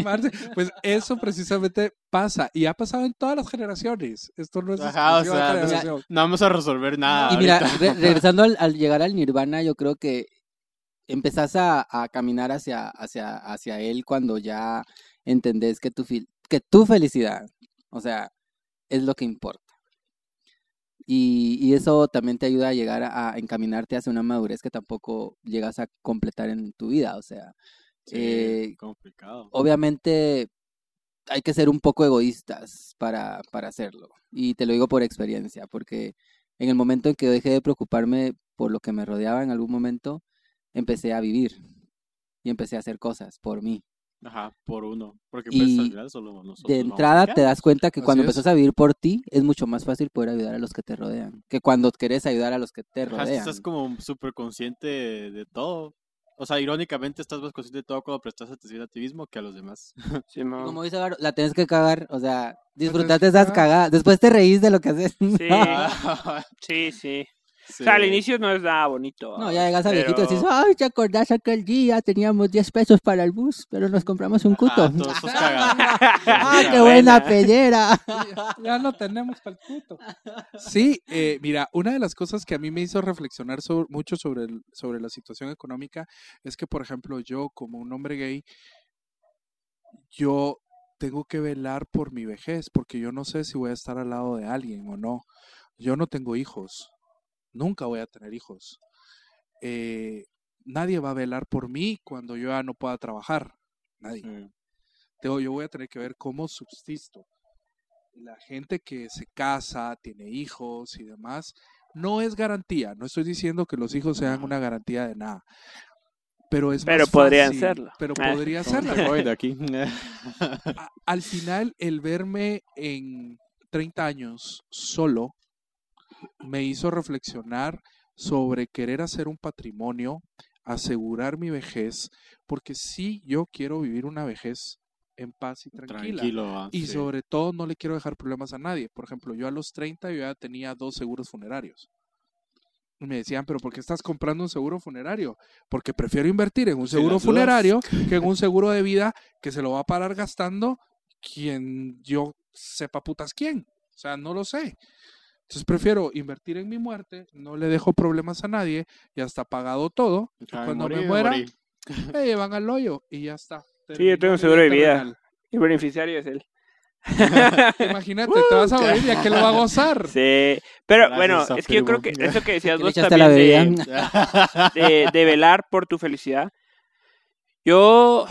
Para Pues eso precisamente pasa y ha pasado en todas las generaciones. Esto no es Ajá, o sea. No vamos a resolver nada. Y mira, re- regresando al, al llegar al nirvana, yo creo que empezás a, a caminar hacia, hacia, hacia él cuando ya entendés que tu, que tu felicidad, o sea, es lo que importa. Y, y eso también te ayuda a llegar a, a encaminarte hacia una madurez que tampoco llegas a completar en tu vida. O sea, Sí, eh, complicado. obviamente hay que ser un poco egoístas para, para hacerlo. Y te lo digo por experiencia, porque en el momento en que dejé de preocuparme por lo que me rodeaba en algún momento, empecé a vivir y empecé a hacer cosas por mí. Ajá, por uno. Porque pues Y solo nosotros. De entrada te das cuenta que Así cuando es. empezás a vivir por ti, es mucho más fácil poder ayudar a los que te rodean, que cuando querés ayudar a los que te Ajá, rodean. estás como súper consciente de, todo. O sea, irónicamente estás más consciente de todo cuando prestas atención a ti mismo que a los demás. (laughs) Sí, mo. Como dice Varo, la tienes que cagar, o sea, disfrutate esas cagar. cagadas. Después te reís de lo que haces. (laughs) (laughs) Sí, sí, sí. O sea, al inicio no es nada bonito. No, ya llegas a viejito y pero- dices, ay, ¿te acordás aquel día? Teníamos 10 pesos para el bus, pero nos compramos un cuto. Todos. (laughs) ¡Ah, (laughs) qué Buena. pellera! Ya no tenemos palcuto. Sí, eh, mira, una de las cosas que a mí me hizo reflexionar sobre- mucho sobre, el- sobre la situación económica es que, por ejemplo, yo como un hombre gay, yo tengo que velar por mi vejez, porque yo no sé si voy a estar al lado de alguien o no. Yo no tengo hijos, nunca voy a tener hijos. Eh, nadie va a velar por mí cuando yo ya no pueda trabajar, nadie. Mm. Tengo- yo voy a tener que ver cómo subsisto. La gente que se casa, tiene hijos y demás, no es garantía. No estoy diciendo que los hijos sean una garantía de nada. Pero es Pero más podrían fácil, serlo. Pero Ah. podría ¿Cómo serlo. de aquí? A- al final, el verme en 30 años solo me hizo reflexionar sobre querer hacer un patrimonio, asegurar mi vejez, porque sí yo quiero vivir una vejez en paz y tranquila. Tranquilo. ah, Y sí. sobre todo no le quiero dejar problemas a nadie. Por ejemplo, yo a los 30 yo ya tenía dos seguros funerarios. Y me decían, pero ¿por qué estás comprando un seguro funerario? Porque prefiero invertir en un seguro funerario que en un seguro de vida que se lo va a parar gastando quien yo sepa putas quién. O sea, no lo sé. Entonces prefiero invertir en mi muerte, no le dejo problemas a nadie, ya está pagado todo. y Ay, cuando morí, me muera, morí. (laughs) me llevan al hoyo y ya está. Sí, yo tengo seguro de vida. terrenal. Y beneficiario es él. (laughs) Imagínate, te vas a morir y a qué lo va a gozar. Sí. Pero Gracias, bueno, es que yo creo que eso que decías vos también de, de velar por tu felicidad. Yo,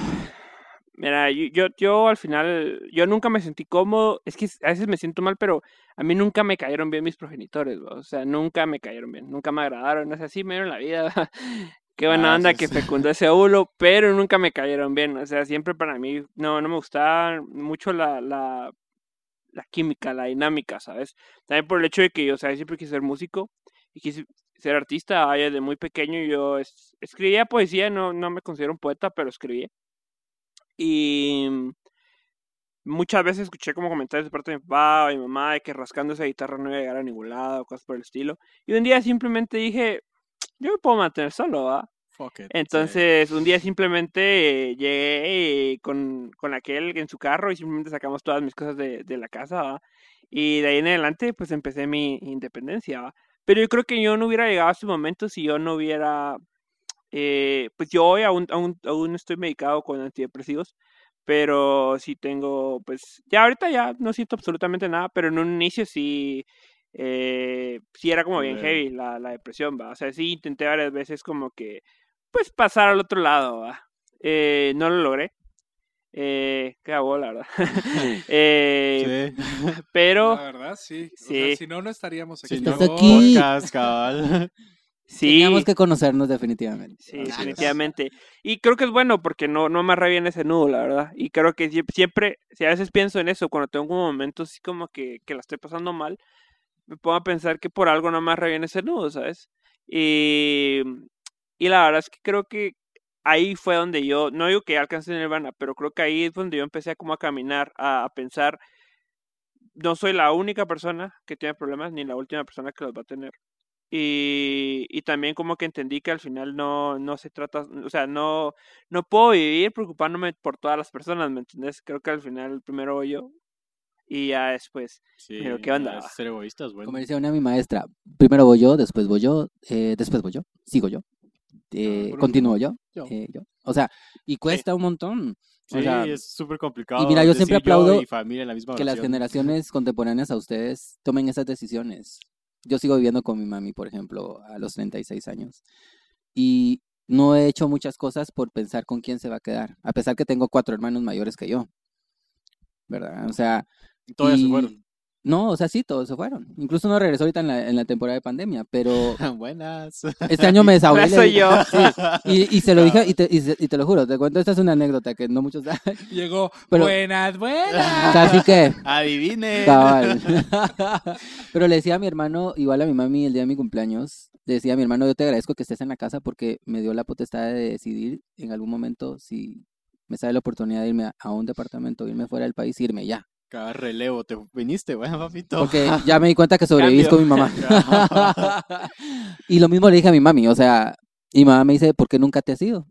mira, yo, yo, yo al final, yo nunca me sentí cómodo. Es que a veces me siento mal, pero a mí nunca me cayeron bien mis progenitores, ¿va? o sea, nunca me cayeron bien, nunca me agradaron. No sé, así me dieron la vida. (laughs) Qué buena Ah, onda sí, que sí. fecundó ese óvulo, pero nunca me cayeron bien. O sea, siempre para mí no, no me gustaba mucho la, la, la química, la dinámica, ¿sabes? También por el hecho de que, o sea, siempre quise ser músico y quise ser artista. Desde muy pequeño yo es- escribía poesía, no, no me considero un poeta, pero escribía. Y muchas veces escuché como comentarios de parte de mi papá y mi mamá de que rascando esa guitarra no iba a llegar a ningún lado, cosas por el estilo. Y un día simplemente dije, yo me puedo mantener solo, ¿va? Fuck it, sí. Entonces, un día simplemente eh, llegué eh, con, con aquel en su carro y simplemente sacamos todas mis cosas de, de la casa, ¿va? Y de ahí en adelante, pues empecé mi independencia, ¿va? Pero yo creo que yo no hubiera llegado a ese momento si yo no hubiera, eh, pues yo hoy aún, aún, aún estoy medicado con antidepresivos, pero sí tengo, pues ya ahorita ya no siento absolutamente nada, pero en un inicio sí, eh, sí era como bien heavy la, la depresión, ¿va? O sea, sí intenté varias veces como que, pues pasar al otro lado, ¿va? Eh, no lo logré. Eh, qué la verdad. (laughs) (laughs) eh, Sí. Pero La verdad, sí. O Sí. sea, si no, no estaríamos aquí. Si no, aquí. podcast, (laughs) cabal. Sí, Teníamos que conocernos definitivamente. sí, definitivamente. Y creo que es bueno porque no, no amarra bien ese nudo, la verdad. Y creo que sie- siempre, si a veces pienso en eso, cuando tengo momentos así como que, que la estoy pasando mal, me pongo a pensar que por algo no amarra bien ese nudo, ¿sabes? Y, y la verdad es que creo que ahí fue donde yo, no digo que alcancé Nirvana, pero creo que ahí es donde yo empecé a como a caminar, a, a pensar, no soy la única persona que tiene problemas, ni la última persona que los va a tener. Y, y también como que entendí que al final no, no se trata, o sea, no, no puedo vivir preocupándome por todas las personas, ¿me entiendes? Creo que al final primero voy yo y ya después. Sí, Pero, ¿qué onda? Ser egoístas, bueno. Como decía una mi maestra, primero voy yo, después voy yo, eh, después voy yo, sigo yo, eh, por continúo yo, yo. eh, yo. O sea, y cuesta un montón. Sí, o sea, es súper complicado. mira, yo siempre aplaudo y familia en la misma que las oración. generaciones contemporáneas a ustedes tomen esas decisiones. Yo sigo viviendo con mi mami, por ejemplo, a los 36 años. Y no he hecho muchas cosas por pensar con quién se va a quedar, a pesar que tengo cuatro hermanos mayores que yo. ¿Verdad? O sea... Todos se y- fueron. No, o sea, sí, todos se fueron. Incluso uno regresó ahorita en la, en la temporada de pandemia, pero (laughs) Buenas. este año me (laughs) desahogué. Ah, soy yo. Sí, y, y se lo dije, y te, y, te lo juro, te cuento, esta es una anécdota que no muchos saben. (laughs) Llegó. Pero- buenas, buenas. Casi que... Adivine. Cabal. Pero le decía a mi hermano, igual a mi mami el día de mi cumpleaños, le decía a mi hermano, yo te agradezco que estés en la casa porque me dio la potestad de decidir en algún momento si me sale la oportunidad de irme a, a un departamento, irme fuera del país, irme ya. Cada relevo, te viniste, bueno, (laughs) papito. Porque ya me di cuenta que sobrevivís con mi mamá. (laughs) (laughs) y lo mismo le dije a mi mami, o sea, y mi mamá me dice, ¿por qué nunca te has ido?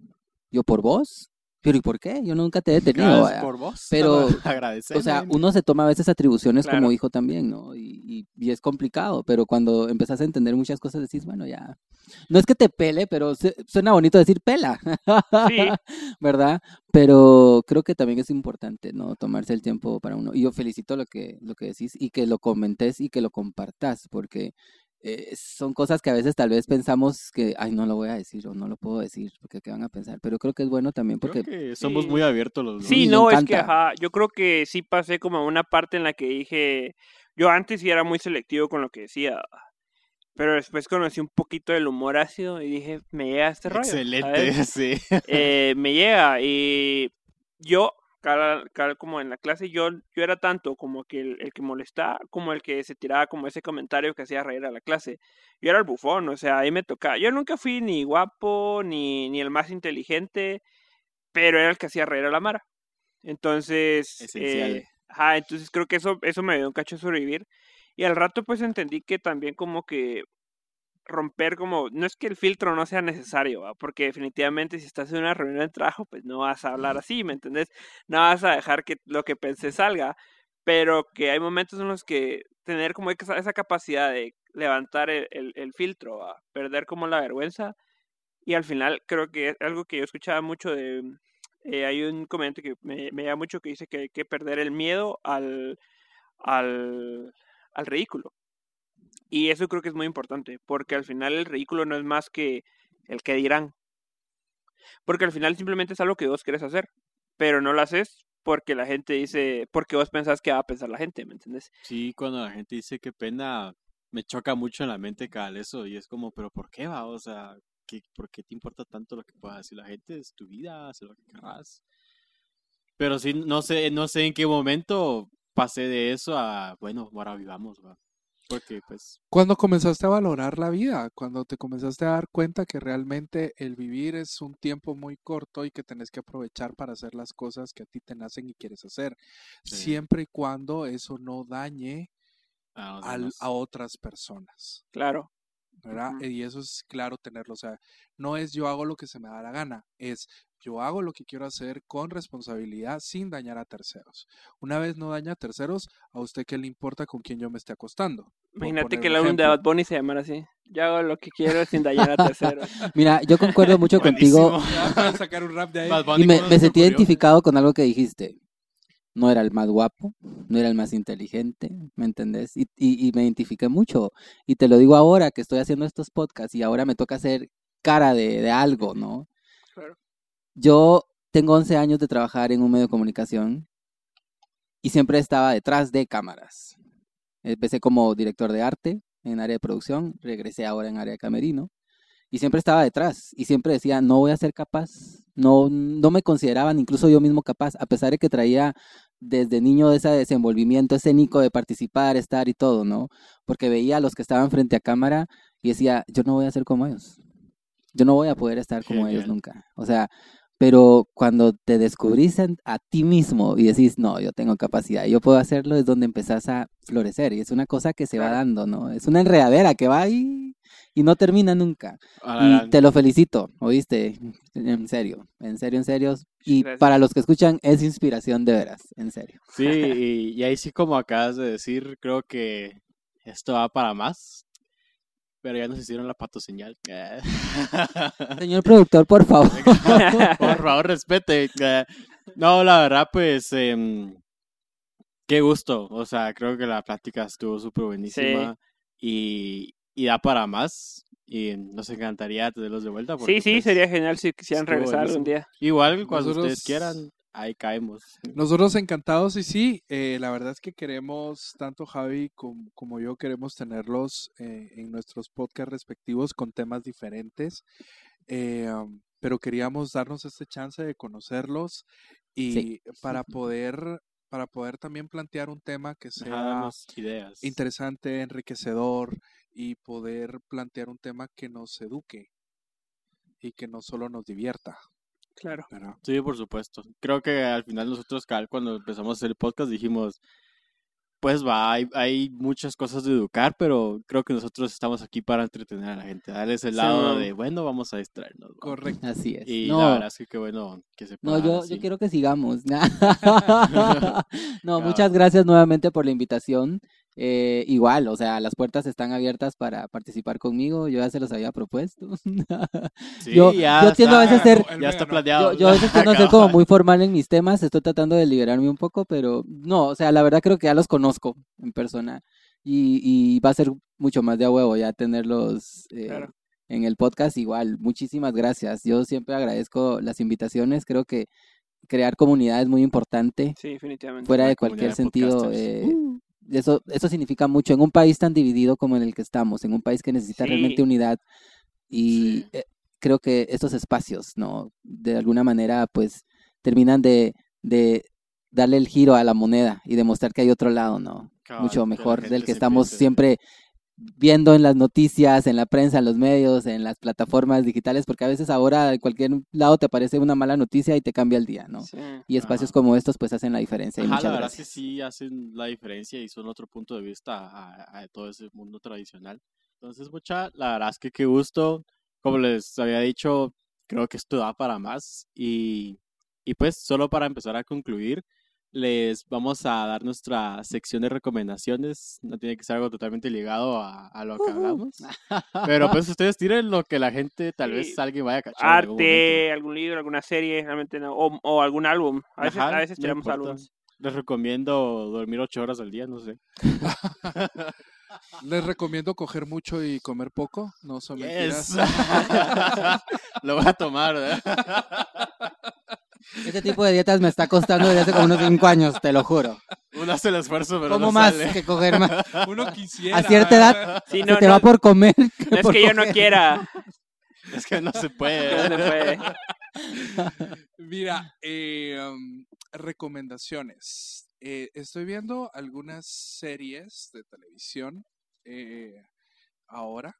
Yo, ¿por vos? Pero ¿y por qué? Yo nunca te he detenido. Por vos. (laughs) Pero, (laughs) Agradeceme. O sea, uno se toma a veces atribuciones como hijo también, ¿no? Y, y- y es complicado, pero cuando empezás a entender muchas cosas decís, bueno, ya. No es que te pele, pero se- suena bonito decir pela, Sí. (laughs) ¿verdad? Pero creo que también es importante, ¿no? Tomarse el tiempo para uno. Y yo felicito lo que, lo que decís y que lo comentes y que lo compartas, porque eh, son cosas que a veces tal vez pensamos que, ay, no lo voy a decir o no lo puedo decir, porque qué van a pensar. Pero creo que es bueno también Creo porque que somos Sí. muy abiertos los dos. Sí, no, es que ajá, yo creo que sí pasé como una parte en la que dije, yo antes sí era muy selectivo con lo que decía, pero después conocí un poquito del humor ácido y dije, me llega este rollo. Excelente, ¿sabes? (laughs) sí. Eh, me llega y yo, cada, cada- como en la clase, yo, yo era tanto como que el, el que molestaba, como el que se tiraba como ese comentario que hacía reír a la clase. Yo era el bufón, o sea, ahí me tocaba. Yo nunca fui ni guapo, ni, ni el más inteligente, pero era el que hacía reír a la Mara. Entonces, eh, ajá, entonces creo que eso, eso me ayudó un cacho a sobrevivir. Y al rato pues entendí que también como que romper como, no es que el filtro no sea necesario, ¿va? porque definitivamente si estás en una reunión de trabajo, pues no vas a hablar así, ¿me entendés? No vas a dejar que lo que pensé salga, pero que hay momentos en los que tener como esa, esa capacidad de levantar el, el- el filtro, ¿va? perder como la vergüenza, y al final creo que es algo que yo escuchaba mucho de, eh, hay un comentario que me, me llama mucho que dice que hay que perder el miedo al, al, al ridículo. Y eso creo que es muy importante, porque al final el ridículo no es más que el que dirán. Porque al final simplemente es algo que vos querés hacer, pero no lo haces porque la gente dice, porque vos pensás que va a pensar la gente, ¿me entiendes? Sí, cuando la gente dice qué pena, me choca mucho en la mente cada eso y es como, pero ¿por qué va? O sea, ¿qué, ¿por qué te importa tanto lo que pueda decir la gente? Es tu vida, haz lo que querrás. Pero sí, no sé, no sé en qué momento pasé de eso a, bueno, ahora vivamos, va. Porque pues, Cuando comenzaste a valorar la vida, cuando te comenzaste a dar cuenta que realmente el vivir es un tiempo muy corto y que tenés que aprovechar para hacer las cosas que a ti te nacen y quieres hacer, Sí. siempre y cuando eso no dañe a, al- otras personas, Claro. ¿verdad? Y eso es claro tenerlo, o sea, no es yo hago lo que se me da la gana, es yo hago lo que quiero hacer con responsabilidad sin dañar a terceros. Una vez no daña a terceros, a usted qué le importa con quién yo me esté acostando. Imagínate que el álbum de. Bad Bunny se llamara así. Yo hago lo que quiero sin dañar a terceros. (laughs) Mira, yo concuerdo mucho contigo Buenísimo. Ya, para sacar un rap de ahí. Bad Bunny, y me, ¿cómo me sentí identificado con algo que dijiste. No era el más guapo, no era el más inteligente, ¿me entendés? Y, y, y me identifiqué mucho. Y te lo digo ahora que estoy haciendo estos podcasts y ahora me toca hacer cara de, de algo, ¿no? Yo tengo 11 años de trabajar en un medio de comunicación y siempre estaba detrás de cámaras. Empecé como director de arte en área de producción, regresé ahora en área de camerino y siempre estaba detrás y siempre decía, no voy a ser capaz, no, no me consideraban incluso yo mismo capaz, a pesar de que traía desde niño ese desenvolvimiento escénico de participar, estar y todo, ¿no? Porque veía a los que estaban frente a cámara y decía, yo no voy a ser como ellos, yo no voy a poder estar como ellos Genial. nunca. O sea, pero cuando te descubrís a ti mismo y decís, no, yo tengo capacidad, yo puedo hacerlo, es donde empezás a florecer. Y es una cosa que se va dando, ¿no? Es una enredadera que va ahí y no termina nunca. Y te lo felicito, ¿oíste? En serio, en serio, en serio. Y Gracias. para los que escuchan, es inspiración de veras, en serio. Sí, y, y ahí sí como acabas de decir, creo que esto va para más. Pero ya nos hicieron la pato señal. (laughs) Señor productor, por favor. (laughs) Por favor, respete. Eh, No, la verdad, pues, em, qué gusto. O sea, creo que la plática estuvo súper buenísima y, y da para más. Y nos encantaría tenerlos de vuelta. porque, Sí, sí, pues, sería genial si quisieran regresar algún buenísimo. día. Igual, cuando Nosotros- ustedes quieran, ahí caemos. (laughs) Nosotros encantados y sí, eh, la verdad es que queremos, tanto Javi como, como yo, queremos tenerlos eh, en nuestros podcasts respectivos con temas diferentes, eh, um, pero queríamos darnos este chance de conocerlos y Sí. para (laughs) poder para poder también plantear un tema que sea ideas. interesante, enriquecedor y poder plantear un tema que nos eduque y que no solo nos divierta. Claro. Sí, por supuesto. Creo que al final nosotros, cuando empezamos a hacer el podcast, dijimos, pues va, hay, hay muchas cosas de educar, pero creo que nosotros estamos aquí para entretener a la gente, darles el Sí, lado de, bueno, vamos a distraernos. Correcto. (laughs) Así es. Y no, la verdad es que qué bueno que se no pueda yo, yo quiero que sigamos. no, (laughs) (laughs) muchas gracias nuevamente por la invitación. Eh, igual, o sea, las puertas están abiertas para participar conmigo. Yo ya se los había propuesto. (laughs) Sí, yo- ya yo tiendo a veces ser- El Ya está vegano. planeado. Yo, yo a veces tiendo a ser como muy formal en mis temas, estoy tratando de liberarme un poco, pero no, o sea, la verdad creo que ya los conozco en persona y, y va a ser mucho más de a huevo ya tenerlos eh, Claro. en el podcast igual. Muchísimas gracias. Yo siempre agradezco las invitaciones, creo que crear comunidad es muy importante Sí, definitivamente. fuera de cualquier de sentido. Eso, eso significa mucho en un país tan dividido como en el que estamos, en un país que necesita Sí. realmente unidad. Y Sí. eh, creo que estos espacios, ¿no? De alguna manera, pues, terminan de, de darle el giro a la moneda y demostrar que hay otro lado, ¿no? Mucho mejor del que estamos siempre viendo en las noticias, en la prensa, en los medios, en las plataformas digitales, porque a veces ahora en cualquier lado te aparece una mala noticia y te cambia el día, ¿no? Sí. Y espacios Ajá. como estos pues hacen la diferencia. y Ajá, muchas la verdad gracias. que sí hacen la diferencia y son otro punto de vista a, a todo ese mundo tradicional. Entonces, mucha, la verdad es que qué gusto. Como les había dicho, creo que esto da para más. Y, y pues, solo para empezar a concluir, les vamos a dar nuestra sección de recomendaciones. No tiene que ser algo totalmente ligado a, a lo que hablamos. (laughs) Pero pues ustedes tiren lo que la gente, tal Sí. vez alguien vaya a cachar. algún Arte, algún libro, alguna serie, realmente no. O, o algún álbum. A veces, Ajá, a veces no tiramos importa. álbumes. Les recomiendo dormir ocho horas al día, no sé. Les recomiendo coger mucho y comer poco. No son mentiras. Yes. (laughs) Lo voy a tomar, ¿verdad? (laughs) Este tipo de dietas me está costando desde hace como unos cinco años, te lo juro. Uno hace el esfuerzo, pero ¿Cómo no más sale. que coger más? (laughs) Uno quisiera. A cierta edad Sí, se no, te no, va por comer. no (laughs) es por que yo no quiera. Es que no se que no puede. se puede. (laughs) Mira, eh, um, recomendaciones. Eh, estoy viendo algunas series de televisión eh, ahora.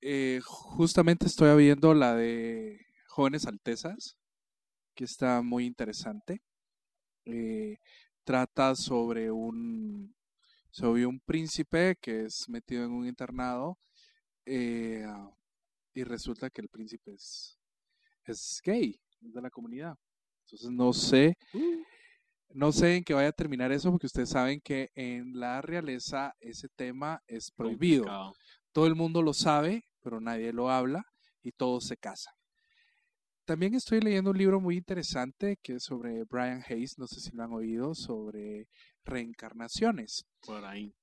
Eh, justamente estoy viendo la de Jóvenes Altezas, que está muy interesante. Eh, trata sobre un sobre un príncipe que es metido en un internado eh, y resulta que el príncipe es es gay, es de la comunidad. Entonces no sé, no sé en qué vaya a terminar eso, porque ustedes saben que en la realeza ese tema es prohibido. Complicado. Todo el mundo lo sabe, pero nadie lo habla y todos se casan. También estoy leyendo un libro muy interesante que es sobre Brian Hayes, no sé si lo han oído, sobre reencarnaciones. Por ahí.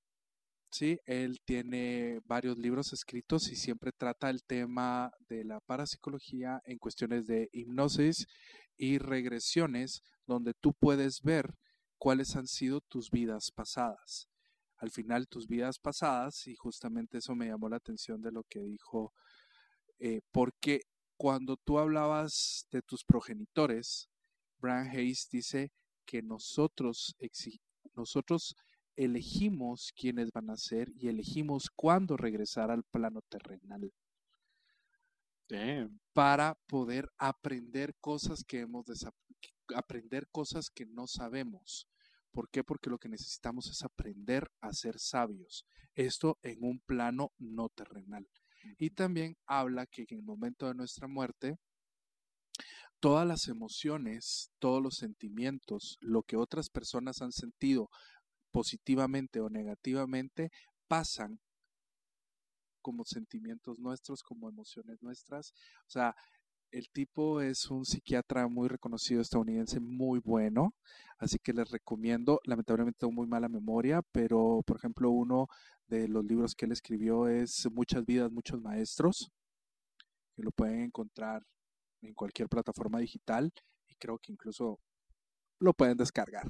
Sí, él tiene varios libros escritos y siempre trata el tema de la parapsicología en cuestiones de hipnosis y regresiones, donde tú puedes ver cuáles han sido tus vidas pasadas. Al final, tus vidas pasadas, y justamente eso me llamó la atención de lo que dijo, eh, porque cuando tú hablabas de tus progenitores, Brian Hayes dice que nosotros, elegimos quiénes van a ser y elegimos cuándo regresar al plano terrenal Damn. para poder aprender cosas que hemos aprender cosas que no sabemos. ¿Por qué? Porque lo que necesitamos es aprender a ser sabios. Esto en un plano no terrenal. Y también habla que en el momento de nuestra muerte, todas las emociones, todos los sentimientos, lo que otras personas han sentido positivamente o negativamente, pasan como sentimientos nuestros, como emociones nuestras. O sea, el tipo es un psiquiatra muy reconocido estadounidense, muy bueno, así que les recomiendo. Lamentablemente tengo muy mala memoria, pero por ejemplo uno de los libros que él escribió es Muchas vidas, muchos maestros, que lo pueden encontrar en cualquier plataforma digital y creo que incluso lo pueden descargar.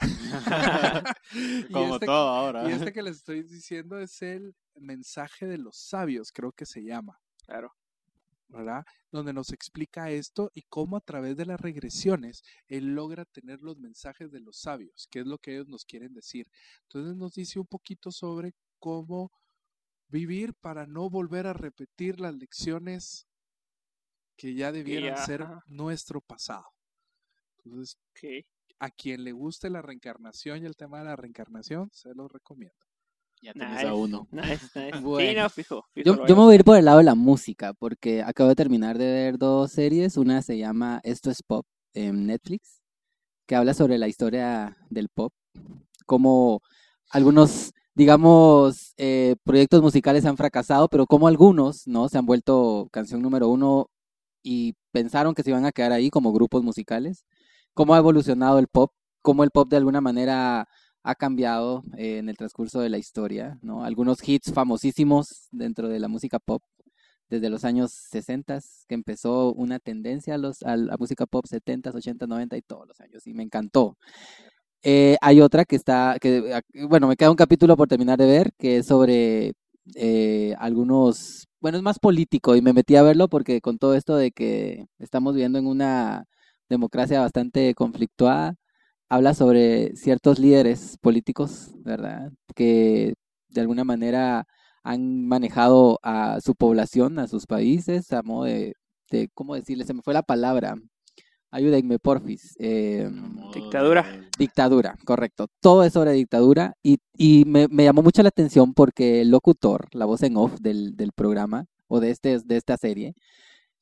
(laughs) Como este- todo ahora. Y este que les estoy diciendo es el mensaje de los sabios, creo que se llama. Claro. ¿Verdad? Donde nos explica esto y cómo a través de las regresiones él logra tener los mensajes de los sabios, que es lo que ellos nos quieren decir. Entonces nos dice un poquito sobre cómo vivir para no volver a repetir las lecciones que ya debieran ser nuestro pasado. Entonces, a quien le guste la reencarnación y el tema de la reencarnación, se los recomiendo. Ya tenés Nice, a uno. Nice, nice. (laughs) Sí, no, fijo. fijo Yo, yo me voy voy a ir por el lado de la música, porque acabo de terminar de ver dos series. Una se llama Esto es Pop en Netflix, que habla sobre la historia del pop, cómo algunos, digamos, eh, proyectos musicales han fracasado, pero como algunos, ¿no? Se han vuelto canción número uno y pensaron que se iban a quedar ahí como grupos musicales. Cómo ha evolucionado el pop, cómo el pop de alguna manera ha cambiado eh, en el transcurso de la historia, ¿no? Algunos hits famosísimos dentro de la música pop desde los años 60, que empezó una tendencia a, la música pop 70, 80, 90 y todos los años, y me encantó. Eh, hay otra que está, eh, bueno, me queda un capítulo por terminar de ver, que es sobre eh, algunos, bueno, es más político, y me metí a verlo porque con todo esto de que estamos viviendo en una democracia bastante conflictuada, habla sobre ciertos líderes políticos, ¿verdad? Que de alguna manera han manejado a su población, a sus países, a modo de, de ¿cómo decirle? Se me fue la palabra. Ayúdenme, porfis. Eh, Dictadura. dictadura, correcto. Todo es sobre dictadura y, y me, me llamó mucho la atención porque el locutor, la voz en off del, del programa o de, este, de esta serie,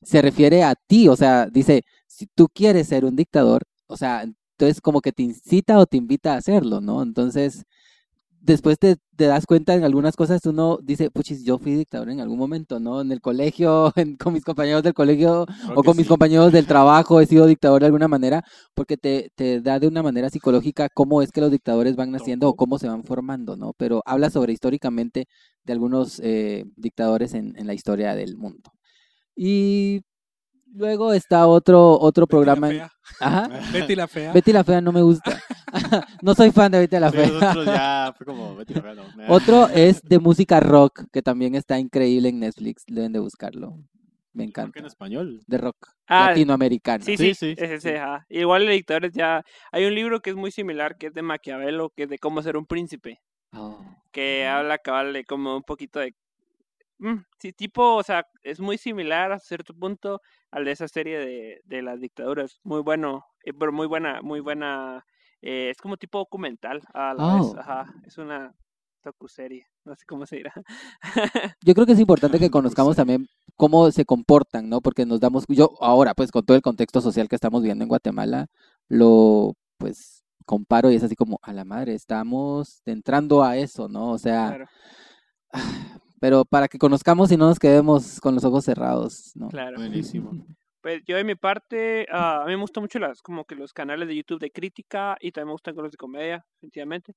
se refiere a ti, o sea, dice, si tú quieres ser un dictador, o sea, entonces como que te incita o te invita a hacerlo, ¿no? Entonces, después te, te das cuenta en algunas cosas, uno dice, puchis, yo fui dictador en algún momento, ¿no? En el colegio, (laughs) en- con mis compañeros del colegio Creo o con mis sí. compañeros del trabajo, he sido dictador de alguna manera, porque te, te da de una manera psicológica cómo es que los dictadores van naciendo o cómo se van formando, ¿no? Pero habla sobre históricamente de algunos eh, dictadores en, en la historia del mundo. Y luego está otro, otro programa. Betty en- la Ajá. fea. (laughs) Betty la fea. Betty la Fea no me gusta. (laughs) no soy fan de Betty la Sí, Fea. nosotros ya fue como, Otro es de música rock, que también está increíble en Netflix. Deben de buscarlo. Me encanta. en español. De rock Ah, latinoamericano. Sí, Sí, sí, sí, sí, ese, sí. ajá. Igual de dictadores ya... Hay un libro que es muy similar, que es de Maquiavelo, que es de cómo ser un príncipe, Oh. que habla cabal de como un poquito de... Mm, sí, tipo, o sea, es muy similar a cierto punto al de esa serie de, de las dictaduras. Muy bueno, eh, pero muy buena, muy buena... eh, es como tipo documental a la vez, Oh. ajá. Es una docuserie, no sé cómo se dirá. Yo creo que es importante que (laughs) conozcamos también cómo se comportan, ¿no? Porque nos damos, yo ahora, pues con todo el contexto social que estamos viendo en Guatemala, lo, pues, comparo y es así como, a la madre, estamos entrando a eso, ¿no? O sea, Claro, pero para que conozcamos y no nos quedemos con los ojos cerrados, ¿no? claro. Buenísimo. Pues yo de mi parte, ah, a mí me gustan mucho las, como que los canales de YouTube de crítica y también me gustan los de comedia, definitivamente.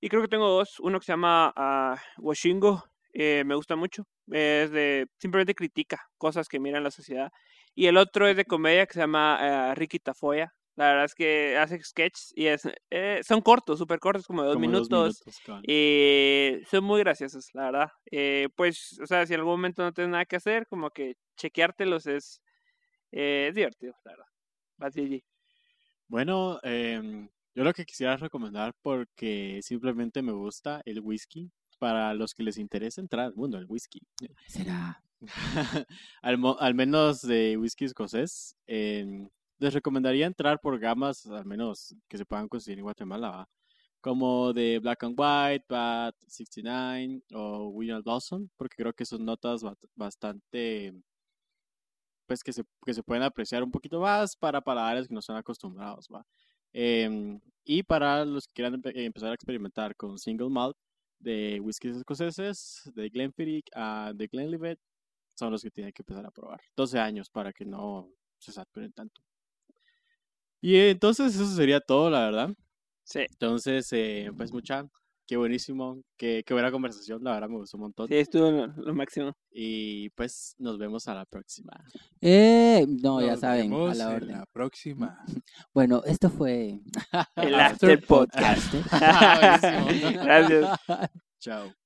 Y creo que tengo dos, uno que se llama ah, Washingo, eh, me gusta mucho, es de, simplemente critica cosas que miran la sociedad. Y el otro es de comedia que se llama ah, Ricky Tafoya, la verdad es que hace sketches y es, eh, son cortos, súper cortos, como de dos Como minutos. cabal. Y son muy graciosos, la verdad. Eh, pues, o sea, si en algún momento no tienes nada que hacer, como que chequeártelos es, eh, es divertido, la verdad. Vas, Gigi. Bueno, em, yo lo que quisiera recomendar porque simplemente me gusta el whisky. Para los que les interesa entrar al mundo del whisky. Será. (laughs) al, mo- al menos de whisky escocés. em, les recomendaría entrar por gamas, al menos que se puedan conseguir en Guatemala, como de Black and White, Bat 69 o William Dawson, porque creo que son notas bastante, pues que se, que se pueden apreciar un poquito más para paladares que no están acostumbrados, ¿va? Em, y para los que quieran empe- empezar a experimentar con single malt de whiskies escoceses, de Glenfiddich a de Glenlivet, son los que tienen que empezar a probar. 12 años para que no se saturen tanto. Y entonces eso sería todo, la verdad. Sí, Entonces, eh, pues mucha, qué buenísimo, qué, qué buena conversación, la verdad me gustó un montón. sí, estuvo lo, lo máximo. Y pues nos vemos a la próxima. Eh, no, ya saben, a vemos la en orden. La próxima. (laughs) Bueno, esto fue El (laughs) After Podcast. Buenísimo. (laughs) Gracias. Chao.